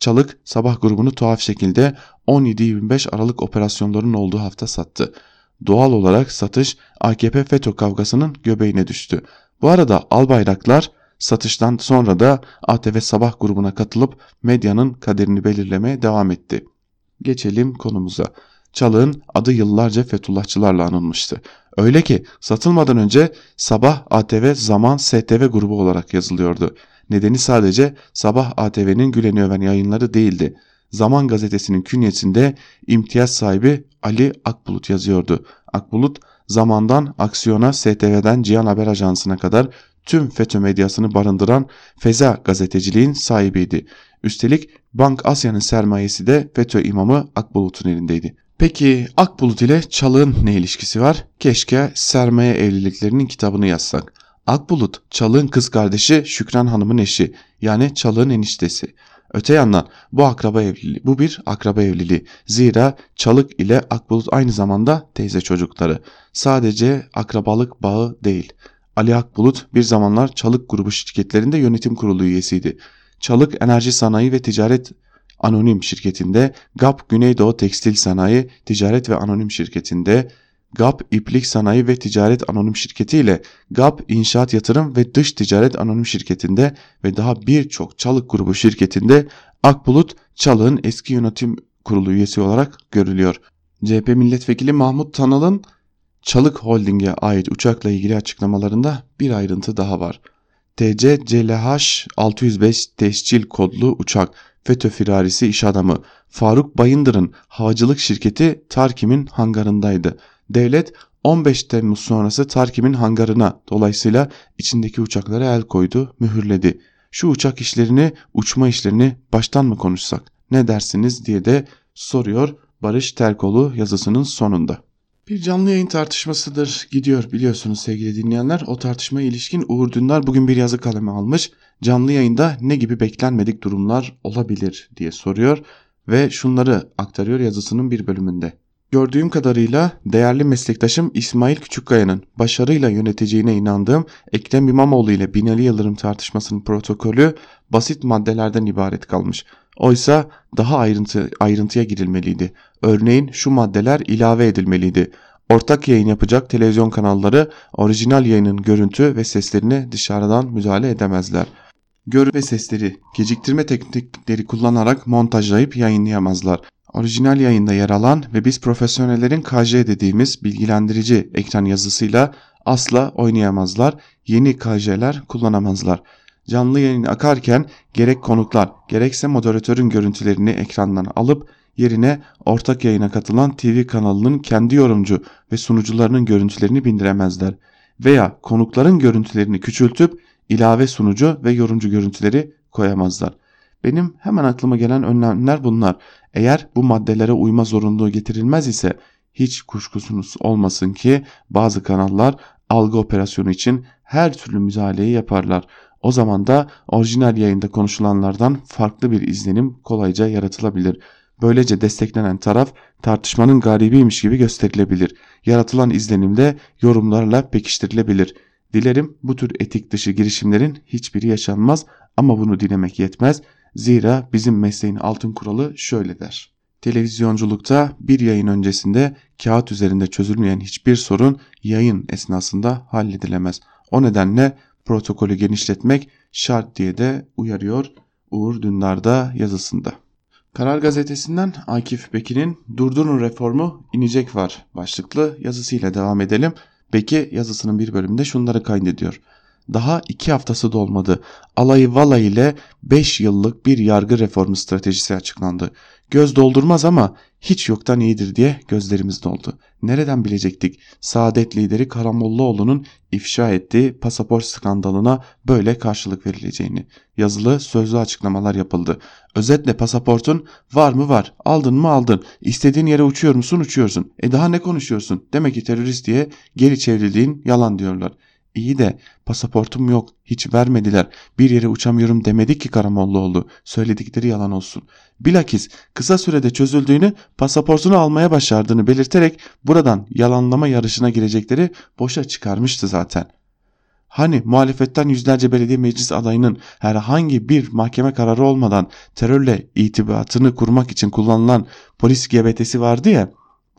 Çalık sabah grubunu tuhaf şekilde 17-25 Aralık operasyonlarının olduğu hafta sattı. Doğal olarak satış AKP FETÖ kavgasının göbeğine düştü. Bu arada Albayraklar satıştan sonra da ATV Sabah grubuna katılıp medyanın kaderini belirlemeye devam etti. Geçelim konumuza. Çalık'ın adı yıllarca Fethullahçılarla anılmıştı. Öyle ki satılmadan önce Sabah ATV Zaman STV grubu olarak yazılıyordu. Nedeni sadece Sabah ATV'nin Gülen'i öven yayınları değildi. Zaman gazetesinin künyesinde imtiyaz sahibi Ali Akbulut yazıyordu. Akbulut zamandan aksiyona STV'den Cihan Haber Ajansı'na kadar tüm FETÖ medyasını barındıran Feza gazeteciliğin sahibiydi. Üstelik Bank Asya'nın sermayesi de FETÖ imamı Akbulut'un elindeydi. Peki Akbulut ile Çalık'ın ne ilişkisi var? Keşke sermaye evliliklerinin kitabını yazsak. Akbulut, Çalık'ın kız kardeşi Şükran Hanım'ın eşi yani Çalık'ın eniştesi. Öte yandan bu akraba evliliği, bu bir akraba evliliği. Zira Çalık ile Akbulut aynı zamanda teyze çocukları. Sadece akrabalık bağı değil. Ali Akbulut bir zamanlar Çalık grubu şirketlerinde yönetim kurulu üyesiydi. Çalık Enerji Sanayi ve Ticaret Anonim şirketinde, GAP Güneydoğu Tekstil Sanayi Ticaret ve Anonim şirketinde, GAP İplik Sanayi ve Ticaret Anonim Şirketi ile GAP İnşaat Yatırım ve Dış Ticaret Anonim Şirketi'nde ve daha birçok Çalık grubu şirketinde Akbulut Çalık'ın eski yönetim kurulu üyesi olarak görülüyor. CHP milletvekili Mahmut Tanal'ın Çalık Holding'e ait uçakla ilgili açıklamalarında bir ayrıntı daha var. TC CLH 605 tescil kodlu uçak FETÖ firarisi iş adamı Faruk Bayındır'ın havacılık şirketi Tarkim'in hangarındaydı. Devlet 15 Temmuz sonrası Tarkim'in hangarına dolayısıyla içindeki uçaklara el koydu, mühürledi. Şu uçak işlerini, uçma işlerini baştan mı konuşsak? Ne dersiniz diye de soruyor Barış Terkolu yazısının sonunda. Bir canlı yayın tartışmasıdır gidiyor biliyorsunuz sevgili dinleyenler. O tartışmaya ilişkin Uğur Dündar bugün bir yazı kaleme almış. Canlı yayında ne gibi beklenmedik durumlar olabilir diye soruyor ve şunları aktarıyor yazısının bir bölümünde. Gördüğüm kadarıyla değerli meslektaşım İsmail Küçükkaya'nın başarıyla yöneteceğine inandığım Ekrem İmamoğlu ile Binali Yıldırım tartışmasının protokolü basit maddelerden ibaret kalmış. Oysa daha ayrıntı, ayrıntıya girilmeliydi. Örneğin şu maddeler ilave edilmeliydi. Ortak yayın yapacak televizyon kanalları orijinal yayının görüntü ve seslerini dışarıdan müdahale edemezler. Görüntü sesleri geciktirme teknikleri kullanarak montajlayıp yayınlayamazlar. Orijinal yayında yer alan ve biz profesyonellerin KJ dediğimiz bilgilendirici ekran yazısıyla asla oynayamazlar. Yeni KJ'ler kullanamazlar. Canlı yayın akarken gerek konuklar gerekse moderatörün görüntülerini ekrandan alıp yerine ortak yayına katılan TV kanalının kendi yorumcu ve sunucularının görüntülerini bindiremezler. Veya konukların görüntülerini küçültüp ilave sunucu ve yorumcu görüntüleri koyamazlar. Benim hemen aklıma gelen önlemler bunlar. Eğer bu maddelere uyma zorunluluğu getirilmez ise hiç kuşkusunuz olmasın ki bazı kanallar algı operasyonu için her türlü müdahaleyi yaparlar. O zaman da orijinal yayında konuşulanlardan farklı bir izlenim kolayca yaratılabilir. Böylece desteklenen taraf tartışmanın garibiymiş gibi gösterilebilir. Yaratılan izlenim de yorumlarla pekiştirilebilir. Dilerim bu tür etik dışı girişimlerin hiçbiri yaşanmaz ama bunu dilemek yetmez. Zira bizim mesleğin altın kuralı şöyle der. Televizyonculukta bir yayın öncesinde kağıt üzerinde çözülmeyen hiçbir sorun yayın esnasında halledilemez. O nedenle protokolü genişletmek şart diye de uyarıyor Uğur Dündar'da yazısında. Karar Gazetesi'nden Akif Bekir'in Durdurun Reformu inecek var başlıklı yazısıyla devam edelim. Beki yazısının bir bölümünde şunları kaydediyor. Daha iki haftası dolmadı. Alayı Vala ile 5 yıllık bir yargı reformu stratejisi açıklandı. Göz doldurmaz ama hiç yoktan iyidir diye gözlerimiz doldu. Nereden bilecektik Saadet lideri Karamollaoğlu'nun ifşa ettiği pasaport skandalına böyle karşılık verileceğini. Yazılı sözlü açıklamalar yapıldı. Özetle pasaportun var mı var aldın mı aldın istediğin yere uçuyor musun uçuyorsun. E daha ne konuşuyorsun demek ki terörist diye geri çevrildiğin yalan diyorlar. İyi de pasaportum yok hiç vermediler bir yere uçamıyorum demedik ki Karamollaoğlu söyledikleri yalan olsun. Bilakis kısa sürede çözüldüğünü pasaportunu almaya başardığını belirterek buradan yalanlama yarışına girecekleri boşa çıkarmıştı zaten. Hani muhalefetten yüzlerce belediye meclis adayının herhangi bir mahkeme kararı olmadan terörle itibatını kurmak için kullanılan polis GBT'si vardı ya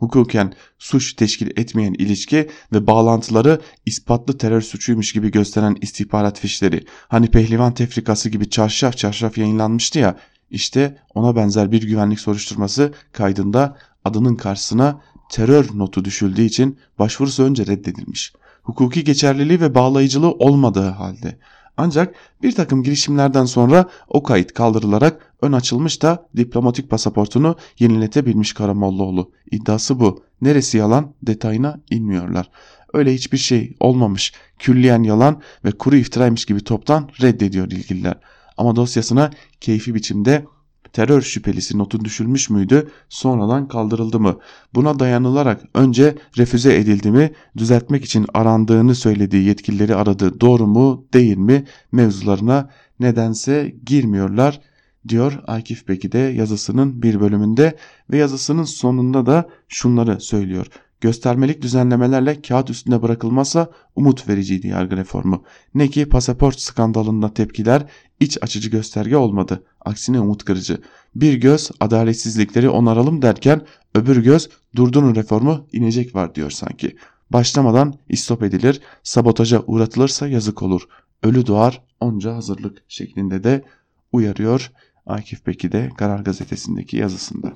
hukuken suç teşkil etmeyen ilişki ve bağlantıları ispatlı terör suçuymuş gibi gösteren istihbarat fişleri hani pehlivan tefrikası gibi çarşaf çarşaf yayınlanmıştı ya işte ona benzer bir güvenlik soruşturması kaydında adının karşısına terör notu düşüldüğü için başvurusu önce reddedilmiş. Hukuki geçerliliği ve bağlayıcılığı olmadığı halde. Ancak bir takım girişimlerden sonra o kayıt kaldırılarak ön açılmış da diplomatik pasaportunu yeniletebilmiş Karamollaoğlu. İddiası bu. Neresi yalan detayına inmiyorlar. Öyle hiçbir şey olmamış, külliyen yalan ve kuru iftiraymış gibi toptan reddediyor ilgililer. Ama dosyasına keyfi biçimde terör şüphelisi notu düşülmüş müydü sonradan kaldırıldı mı? Buna dayanılarak önce refüze edildi mi düzeltmek için arandığını söylediği yetkilileri aradı doğru mu değil mi mevzularına nedense girmiyorlar diyor Akif Beki de yazısının bir bölümünde ve yazısının sonunda da şunları söylüyor. Göstermelik düzenlemelerle kağıt üstünde bırakılmazsa umut vericiydi yargı reformu. Ne ki pasaport skandalında tepkiler iç açıcı gösterge olmadı. Aksine umut kırıcı. Bir göz adaletsizlikleri onaralım derken öbür göz durdurun reformu inecek var diyor sanki. Başlamadan istop edilir, sabotaja uğratılırsa yazık olur. Ölü doğar onca hazırlık şeklinde de uyarıyor Akif Beki de Karar Gazetesi'ndeki yazısında.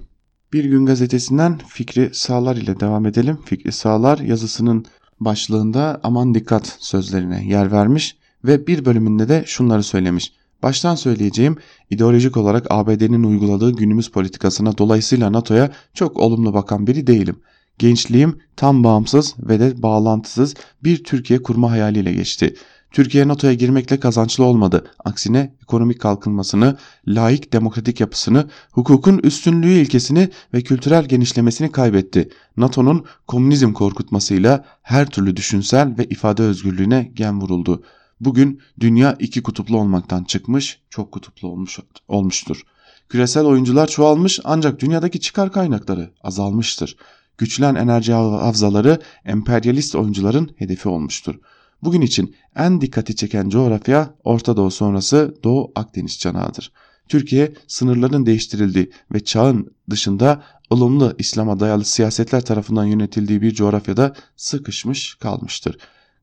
Bir gün gazetesinden Fikri Sağlar ile devam edelim. Fikri Sağlar yazısının başlığında aman dikkat sözlerine yer vermiş ve bir bölümünde de şunları söylemiş. Baştan söyleyeceğim ideolojik olarak ABD'nin uyguladığı günümüz politikasına dolayısıyla NATO'ya çok olumlu bakan biri değilim. Gençliğim tam bağımsız ve de bağlantısız bir Türkiye kurma hayaliyle geçti. Türkiye NATO'ya girmekle kazançlı olmadı. Aksine ekonomik kalkınmasını, laik demokratik yapısını, hukukun üstünlüğü ilkesini ve kültürel genişlemesini kaybetti. NATO'nun komünizm korkutmasıyla her türlü düşünsel ve ifade özgürlüğüne gen vuruldu. Bugün dünya iki kutuplu olmaktan çıkmış, çok kutuplu olmuş, olmuştur. Küresel oyuncular çoğalmış ancak dünyadaki çıkar kaynakları azalmıştır. Güçlen enerji havzaları emperyalist oyuncuların hedefi olmuştur. Bugün için en dikkati çeken coğrafya Orta Doğu sonrası Doğu Akdeniz çanağıdır. Türkiye sınırların değiştirildiği ve çağın dışında ılımlı İslam'a dayalı siyasetler tarafından yönetildiği bir coğrafyada sıkışmış kalmıştır.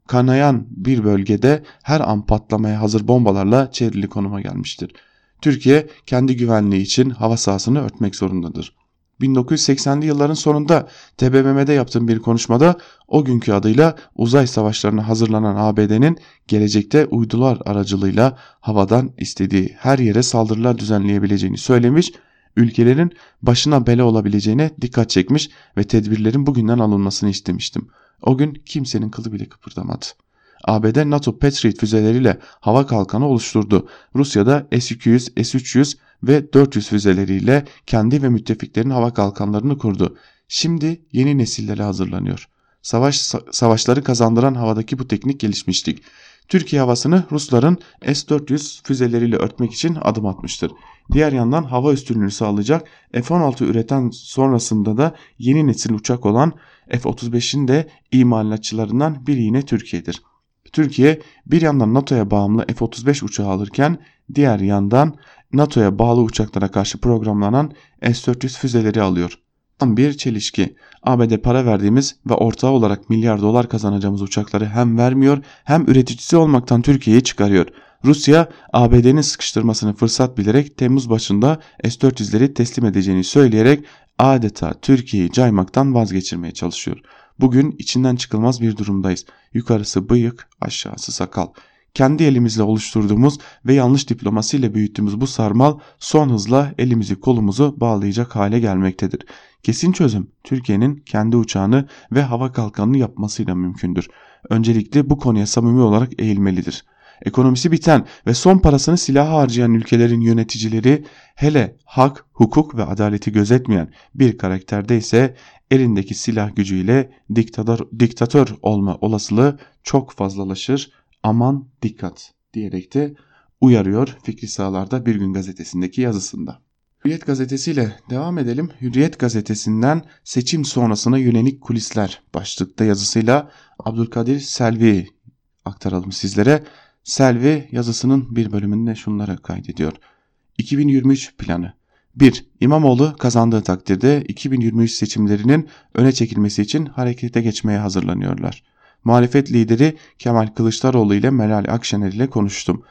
Kanayan bir bölgede her an patlamaya hazır bombalarla çevrili konuma gelmiştir. Türkiye kendi güvenliği için hava sahasını örtmek zorundadır. 1980'li yılların sonunda TBMM'de yaptığım bir konuşmada o günkü adıyla uzay savaşlarına hazırlanan ABD'nin gelecekte uydular aracılığıyla havadan istediği her yere saldırılar düzenleyebileceğini söylemiş, ülkelerin başına bela olabileceğine dikkat çekmiş ve tedbirlerin bugünden alınmasını istemiştim. O gün kimsenin kılı bile kıpırdamadı. ABD NATO Patriot füzeleriyle hava kalkanı oluşturdu. Rusya da S-200, S-300 ve 400 füzeleriyle kendi ve müttefiklerin hava kalkanlarını kurdu. Şimdi yeni nesillere hazırlanıyor. Savaş savaşları kazandıran havadaki bu teknik gelişmişlik. Türkiye havasını Rusların S-400 füzeleriyle örtmek için adım atmıştır. Diğer yandan hava üstünlüğü sağlayacak F-16 üreten sonrasında da yeni nesil uçak olan F-35'in de imalatçılarından biri yine Türkiye'dir. Türkiye bir yandan NATO'ya bağımlı F-35 uçağı alırken diğer yandan NATO'ya bağlı uçaklara karşı programlanan S-400 füzeleri alıyor. Tam bir çelişki. ABD para verdiğimiz ve ortağı olarak milyar dolar kazanacağımız uçakları hem vermiyor hem üreticisi olmaktan Türkiye'yi çıkarıyor. Rusya ABD'nin sıkıştırmasını fırsat bilerek Temmuz başında S-400'leri teslim edeceğini söyleyerek adeta Türkiye'yi caymaktan vazgeçirmeye çalışıyor. Bugün içinden çıkılmaz bir durumdayız. Yukarısı bıyık, aşağısı sakal. Kendi elimizle oluşturduğumuz ve yanlış diplomasıyla büyüttüğümüz bu sarmal son hızla elimizi kolumuzu bağlayacak hale gelmektedir. Kesin çözüm Türkiye'nin kendi uçağını ve hava kalkanını yapmasıyla mümkündür. Öncelikle bu konuya samimi olarak eğilmelidir. Ekonomisi biten ve son parasını silaha harcayan ülkelerin yöneticileri hele hak, hukuk ve adaleti gözetmeyen bir karakterde ise elindeki silah gücüyle diktatör, diktatör olma olasılığı çok fazlalaşır. Aman dikkat diyerek de uyarıyor Fikri Sağlar'da Bir Gün Gazetesi'ndeki yazısında. Hürriyet gazetesiyle devam edelim. Hürriyet gazetesinden seçim sonrasına yönelik kulisler başlıkta yazısıyla Abdülkadir Selvi aktaralım sizlere. Selvi yazısının bir bölümünde şunları kaydediyor. 2023 planı 1. İmamoğlu kazandığı takdirde 2023 seçimlerinin öne çekilmesi için harekete geçmeye hazırlanıyorlar. Muhalefet lideri Kemal Kılıçdaroğlu ile Meral Akşener ile konuştum.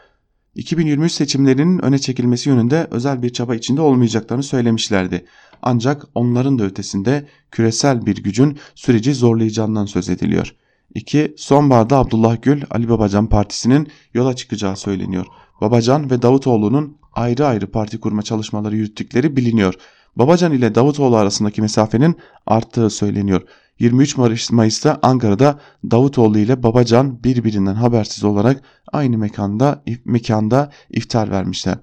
2023 seçimlerinin öne çekilmesi yönünde özel bir çaba içinde olmayacaklarını söylemişlerdi. Ancak onların da ötesinde küresel bir gücün süreci zorlayacağından söz ediliyor. 2. Sonbaharda Abdullah Gül, Ali Babacan Partisi'nin yola çıkacağı söyleniyor. Babacan ve Davutoğlu'nun ayrı ayrı parti kurma çalışmaları yürüttükleri biliniyor. Babacan ile Davutoğlu arasındaki mesafenin arttığı söyleniyor. 23 Mayıs'ta Ankara'da Davutoğlu ile Babacan birbirinden habersiz olarak aynı mekanda mekanda iftar vermişler.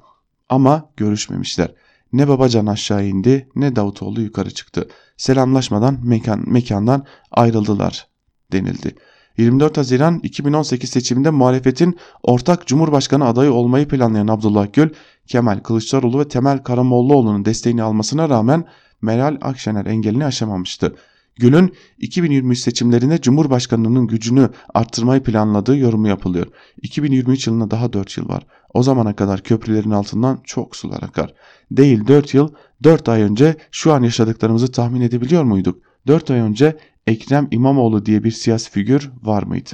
Ama görüşmemişler. Ne Babacan aşağı indi ne Davutoğlu yukarı çıktı. Selamlaşmadan mekan, mekandan ayrıldılar denildi. 24 Haziran 2018 seçiminde muhalefetin ortak Cumhurbaşkanı adayı olmayı planlayan Abdullah Gül, Kemal Kılıçdaroğlu ve Temel Karamollaoğlu'nun desteğini almasına rağmen Meral Akşener engelini aşamamıştı. Gül'ün 2023 seçimlerinde Cumhurbaşkanlığının gücünü arttırmayı planladığı yorumu yapılıyor. 2023 yılına daha 4 yıl var. O zamana kadar köprülerin altından çok sular akar. Değil 4 yıl, 4 ay önce şu an yaşadıklarımızı tahmin edebiliyor muyduk? 4 ay önce Ekrem İmamoğlu diye bir siyasi figür var mıydı?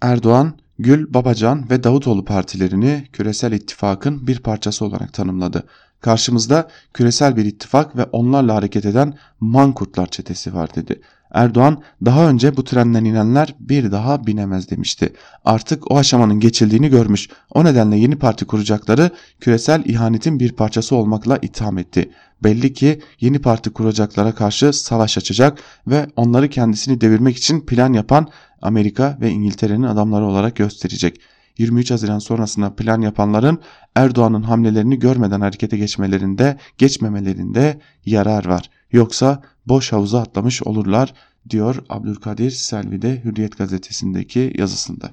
Erdoğan, Gül, Babacan ve Davutoğlu partilerini küresel ittifakın bir parçası olarak tanımladı. Karşımızda küresel bir ittifak ve onlarla hareket eden mankurtlar çetesi var dedi. Erdoğan daha önce bu trenden inenler bir daha binemez demişti. Artık o aşamanın geçildiğini görmüş. O nedenle yeni parti kuracakları küresel ihanetin bir parçası olmakla itham etti. Belli ki yeni parti kuracaklara karşı savaş açacak ve onları kendisini devirmek için plan yapan Amerika ve İngiltere'nin adamları olarak gösterecek. 23 Haziran sonrasında plan yapanların Erdoğan'ın hamlelerini görmeden harekete geçmelerinde, geçmemelerinde yarar var. Yoksa boş havuza atlamış olurlar diyor Abdülkadir Selvi de Hürriyet gazetesindeki yazısında.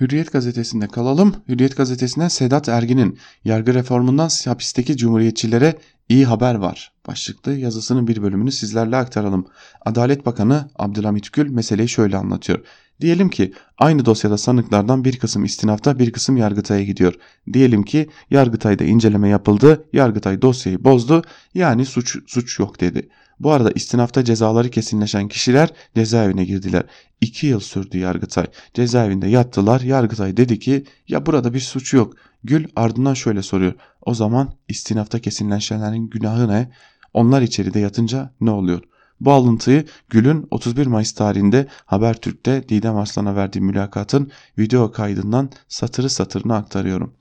Hürriyet gazetesinde kalalım. Hürriyet gazetesinden Sedat Ergin'in yargı reformundan hapisteki cumhuriyetçilere iyi haber var başlıklı yazısının bir bölümünü sizlerle aktaralım. Adalet Bakanı Abdülhamit Gül meseleyi şöyle anlatıyor. Diyelim ki aynı dosyada sanıklardan bir kısım istinafta bir kısım Yargıtay'a gidiyor. Diyelim ki Yargıtay'da inceleme yapıldı, Yargıtay dosyayı bozdu yani suç, suç yok dedi. Bu arada istinafta cezaları kesinleşen kişiler cezaevine girdiler. İki yıl sürdü Yargıtay. Cezaevinde yattılar. Yargıtay dedi ki ya burada bir suç yok. Gül ardından şöyle soruyor. O zaman istinafta kesinleşenlerin günahı ne? Onlar içeride yatınca ne oluyor? Bu alıntıyı Gül'ün 31 Mayıs tarihinde Habertürk'te Didem Arslan'a verdiği mülakatın video kaydından satırı satırına aktarıyorum.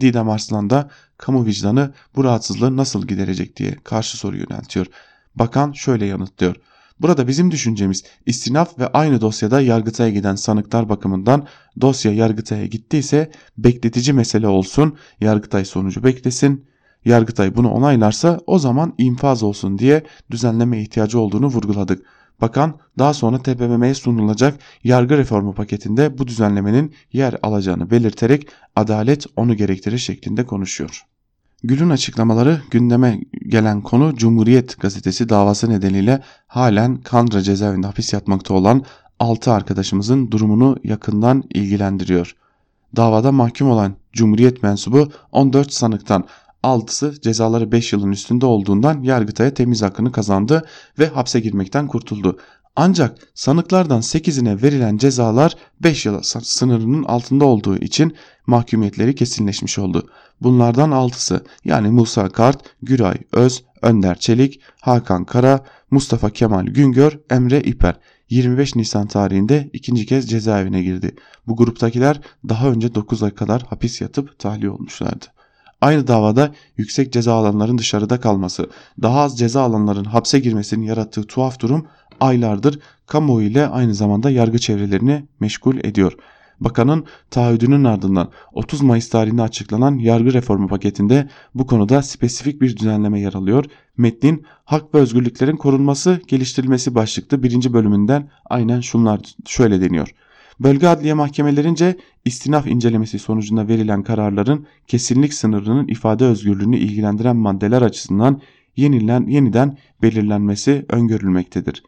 Didem Arslan da kamu vicdanı bu rahatsızlığı nasıl giderecek diye karşı soru yöneltiyor. Bakan şöyle yanıtlıyor. Burada bizim düşüncemiz istinaf ve aynı dosyada Yargıtay'a giden sanıklar bakımından dosya Yargıtay'a gittiyse bekletici mesele olsun, Yargıtay sonucu beklesin, Yargıtay bunu onaylarsa o zaman infaz olsun diye düzenleme ihtiyacı olduğunu vurguladık. Bakan daha sonra TBMM'ye sunulacak yargı reformu paketinde bu düzenlemenin yer alacağını belirterek adalet onu gerektirir şeklinde konuşuyor. Gül'ün açıklamaları gündeme gelen konu Cumhuriyet gazetesi davası nedeniyle halen Kandıra cezaevinde hapis yatmakta olan 6 arkadaşımızın durumunu yakından ilgilendiriyor. Davada mahkum olan Cumhuriyet mensubu 14 sanıktan 6'sı cezaları 5 yılın üstünde olduğundan Yargıtay'a temiz hakkını kazandı ve hapse girmekten kurtuldu. Ancak sanıklardan 8'ine verilen cezalar 5 yıl sınırının altında olduğu için mahkumiyetleri kesinleşmiş oldu. Bunlardan 6'sı yani Musa Kart, Güray Öz, Önder Çelik, Hakan Kara, Mustafa Kemal Güngör, Emre İper 25 Nisan tarihinde ikinci kez cezaevine girdi. Bu gruptakiler daha önce 9 ay kadar hapis yatıp tahliye olmuşlardı. Aynı davada yüksek ceza alanların dışarıda kalması, daha az ceza alanların hapse girmesinin yarattığı tuhaf durum aylardır kamuoyu ile aynı zamanda yargı çevrelerini meşgul ediyor. Bakanın taahhüdünün ardından 30 Mayıs tarihinde açıklanan yargı reformu paketinde bu konuda spesifik bir düzenleme yer alıyor. Metnin hak ve özgürlüklerin korunması, geliştirilmesi başlıklı birinci bölümünden aynen şunlar şöyle deniyor. Bölge adliye mahkemelerince istinaf incelemesi sonucunda verilen kararların kesinlik sınırının ifade özgürlüğünü ilgilendiren maddeler açısından yenilen, yeniden belirlenmesi öngörülmektedir.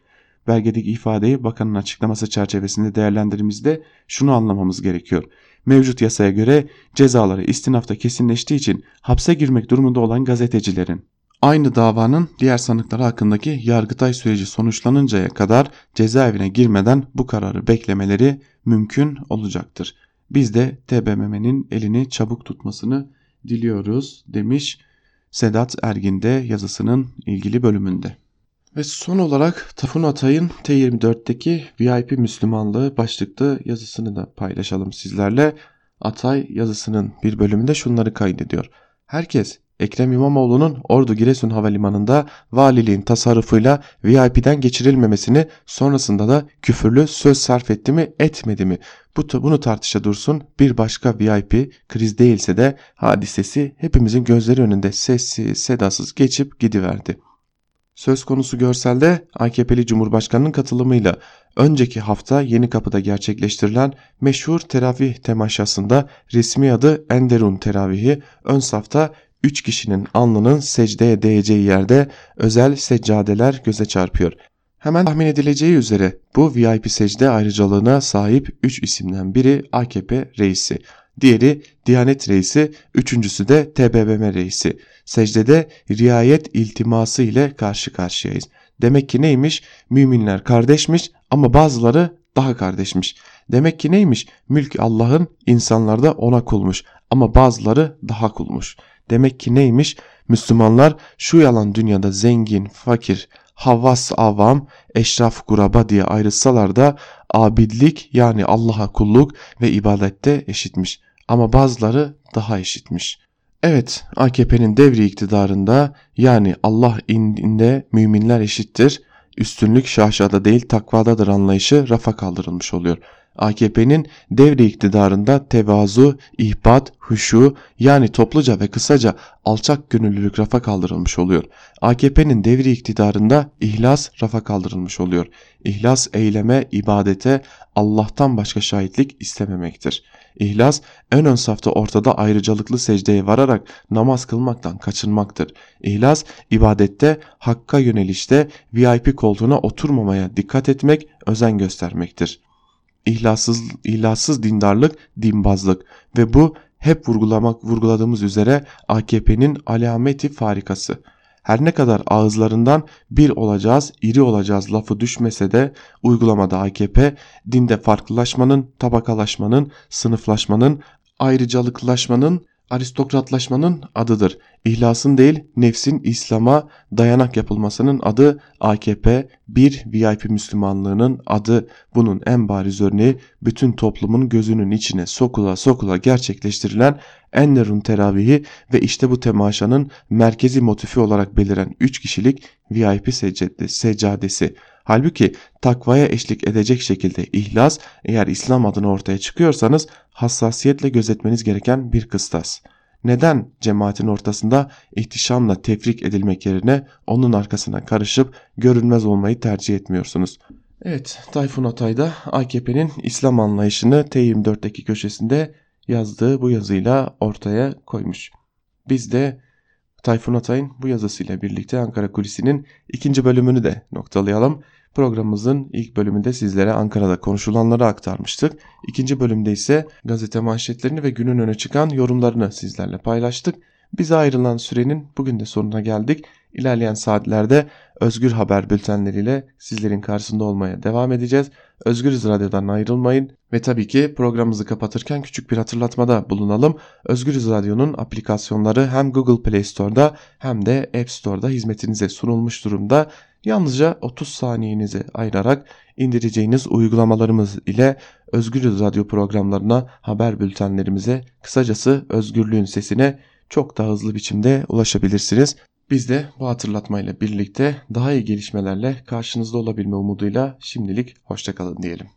Belgedeki ifadeyi bakanın açıklaması çerçevesinde değerlendirdiğimizde şunu anlamamız gerekiyor. Mevcut yasaya göre cezaları istinafta kesinleştiği için hapse girmek durumunda olan gazetecilerin aynı davanın diğer sanıkları hakkındaki yargıtay süreci sonuçlanıncaya kadar cezaevine girmeden bu kararı beklemeleri mümkün olacaktır. Biz de TBMM'nin elini çabuk tutmasını diliyoruz demiş Sedat Ergin de yazısının ilgili bölümünde. Ve son olarak Tafun Atay'ın T24'teki VIP Müslümanlığı başlıklı yazısını da paylaşalım sizlerle. Atay yazısının bir bölümünde şunları kaydediyor. Herkes Ekrem İmamoğlu'nun Ordu Giresun Havalimanı'nda valiliğin tasarrufuyla VIP'den geçirilmemesini sonrasında da küfürlü söz sarf etti mi etmedi mi? Bu, bunu tartışa dursun bir başka VIP kriz değilse de hadisesi hepimizin gözleri önünde sessiz sedasız geçip gidiverdi. Söz konusu görselde AKP'li Cumhurbaşkanı'nın katılımıyla önceki hafta Yeni Kapı'da gerçekleştirilen meşhur teravih temaşasında resmi adı Enderun teravihi ön safta 3 kişinin alnının secdeye değeceği yerde özel seccadeler göze çarpıyor. Hemen tahmin edileceği üzere bu VIP secde ayrıcalığına sahip 3 isimden biri AKP reisi, diğeri Diyanet reisi, üçüncüsü de TBMM reisi. Secdede riayet iltiması ile karşı karşıyayız. Demek ki neymiş? Müminler kardeşmiş ama bazıları daha kardeşmiş. Demek ki neymiş? Mülk Allah'ın insanlarda ona kulmuş ama bazıları daha kulmuş. Demek ki neymiş? Müslümanlar şu yalan dünyada zengin, fakir, havas avam, eşraf kuraba diye ayrılsalar da abidlik yani Allah'a kulluk ve ibadette eşitmiş. Ama bazıları daha eşitmiş. Evet AKP'nin devri iktidarında yani Allah indinde müminler eşittir, üstünlük şaşada değil takvadadır anlayışı rafa kaldırılmış oluyor. AKP'nin devre iktidarında tevazu, ihbat, huşu yani topluca ve kısaca alçak gönüllülük rafa kaldırılmış oluyor. AKP'nin devri iktidarında ihlas rafa kaldırılmış oluyor. İhlas eyleme, ibadete Allah'tan başka şahitlik istememektir. İhlas en ön safta ortada ayrıcalıklı secdeye vararak namaz kılmaktan kaçınmaktır. İhlas ibadette hakka yönelişte VIP koltuğuna oturmamaya dikkat etmek, özen göstermektir. İhlassız, ihlassız dindarlık dinbazlık ve bu hep vurgulamak vurguladığımız üzere AKP'nin alameti farikası. Her ne kadar ağızlarından bir olacağız, iri olacağız lafı düşmese de uygulamada AKP dinde farklılaşmanın, tabakalaşmanın, sınıflaşmanın, ayrıcalıklaşmanın aristokratlaşmanın adıdır. İhlasın değil nefsin İslam'a dayanak yapılmasının adı AKP bir VIP Müslümanlığının adı. Bunun en bariz örneği bütün toplumun gözünün içine sokula sokula gerçekleştirilen Ennerun teravihi ve işte bu temaşanın merkezi motifi olarak beliren 3 kişilik VIP seccadesi. Halbuki takvaya eşlik edecek şekilde ihlas eğer İslam adına ortaya çıkıyorsanız hassasiyetle gözetmeniz gereken bir kıstas. Neden cemaatin ortasında ihtişamla tefrik edilmek yerine onun arkasına karışıp görünmez olmayı tercih etmiyorsunuz? Evet, Tayfun Atay da AKP'nin İslam anlayışını T24'teki köşesinde yazdığı bu yazıyla ortaya koymuş. Biz de Tayfun Atay'ın bu yazısıyla birlikte Ankara Kulisi'nin ikinci bölümünü de noktalayalım. Programımızın ilk bölümünde sizlere Ankara'da konuşulanları aktarmıştık. İkinci bölümde ise gazete manşetlerini ve günün öne çıkan yorumlarını sizlerle paylaştık. Bize ayrılan sürenin bugün de sonuna geldik. İlerleyen saatlerde Özgür Haber bültenleriyle sizlerin karşısında olmaya devam edeceğiz. Özgürüz Radyo'dan ayrılmayın ve tabii ki programımızı kapatırken küçük bir hatırlatmada bulunalım. Özgürüz Radyo'nun aplikasyonları hem Google Play Store'da hem de App Store'da hizmetinize sunulmuş durumda. Yalnızca 30 saniyenizi ayırarak indireceğiniz uygulamalarımız ile Özgürüz Radyo programlarına, haber bültenlerimize, kısacası özgürlüğün sesine çok daha hızlı biçimde ulaşabilirsiniz. Biz de bu hatırlatmayla birlikte daha iyi gelişmelerle karşınızda olabilme umuduyla şimdilik hoşçakalın diyelim.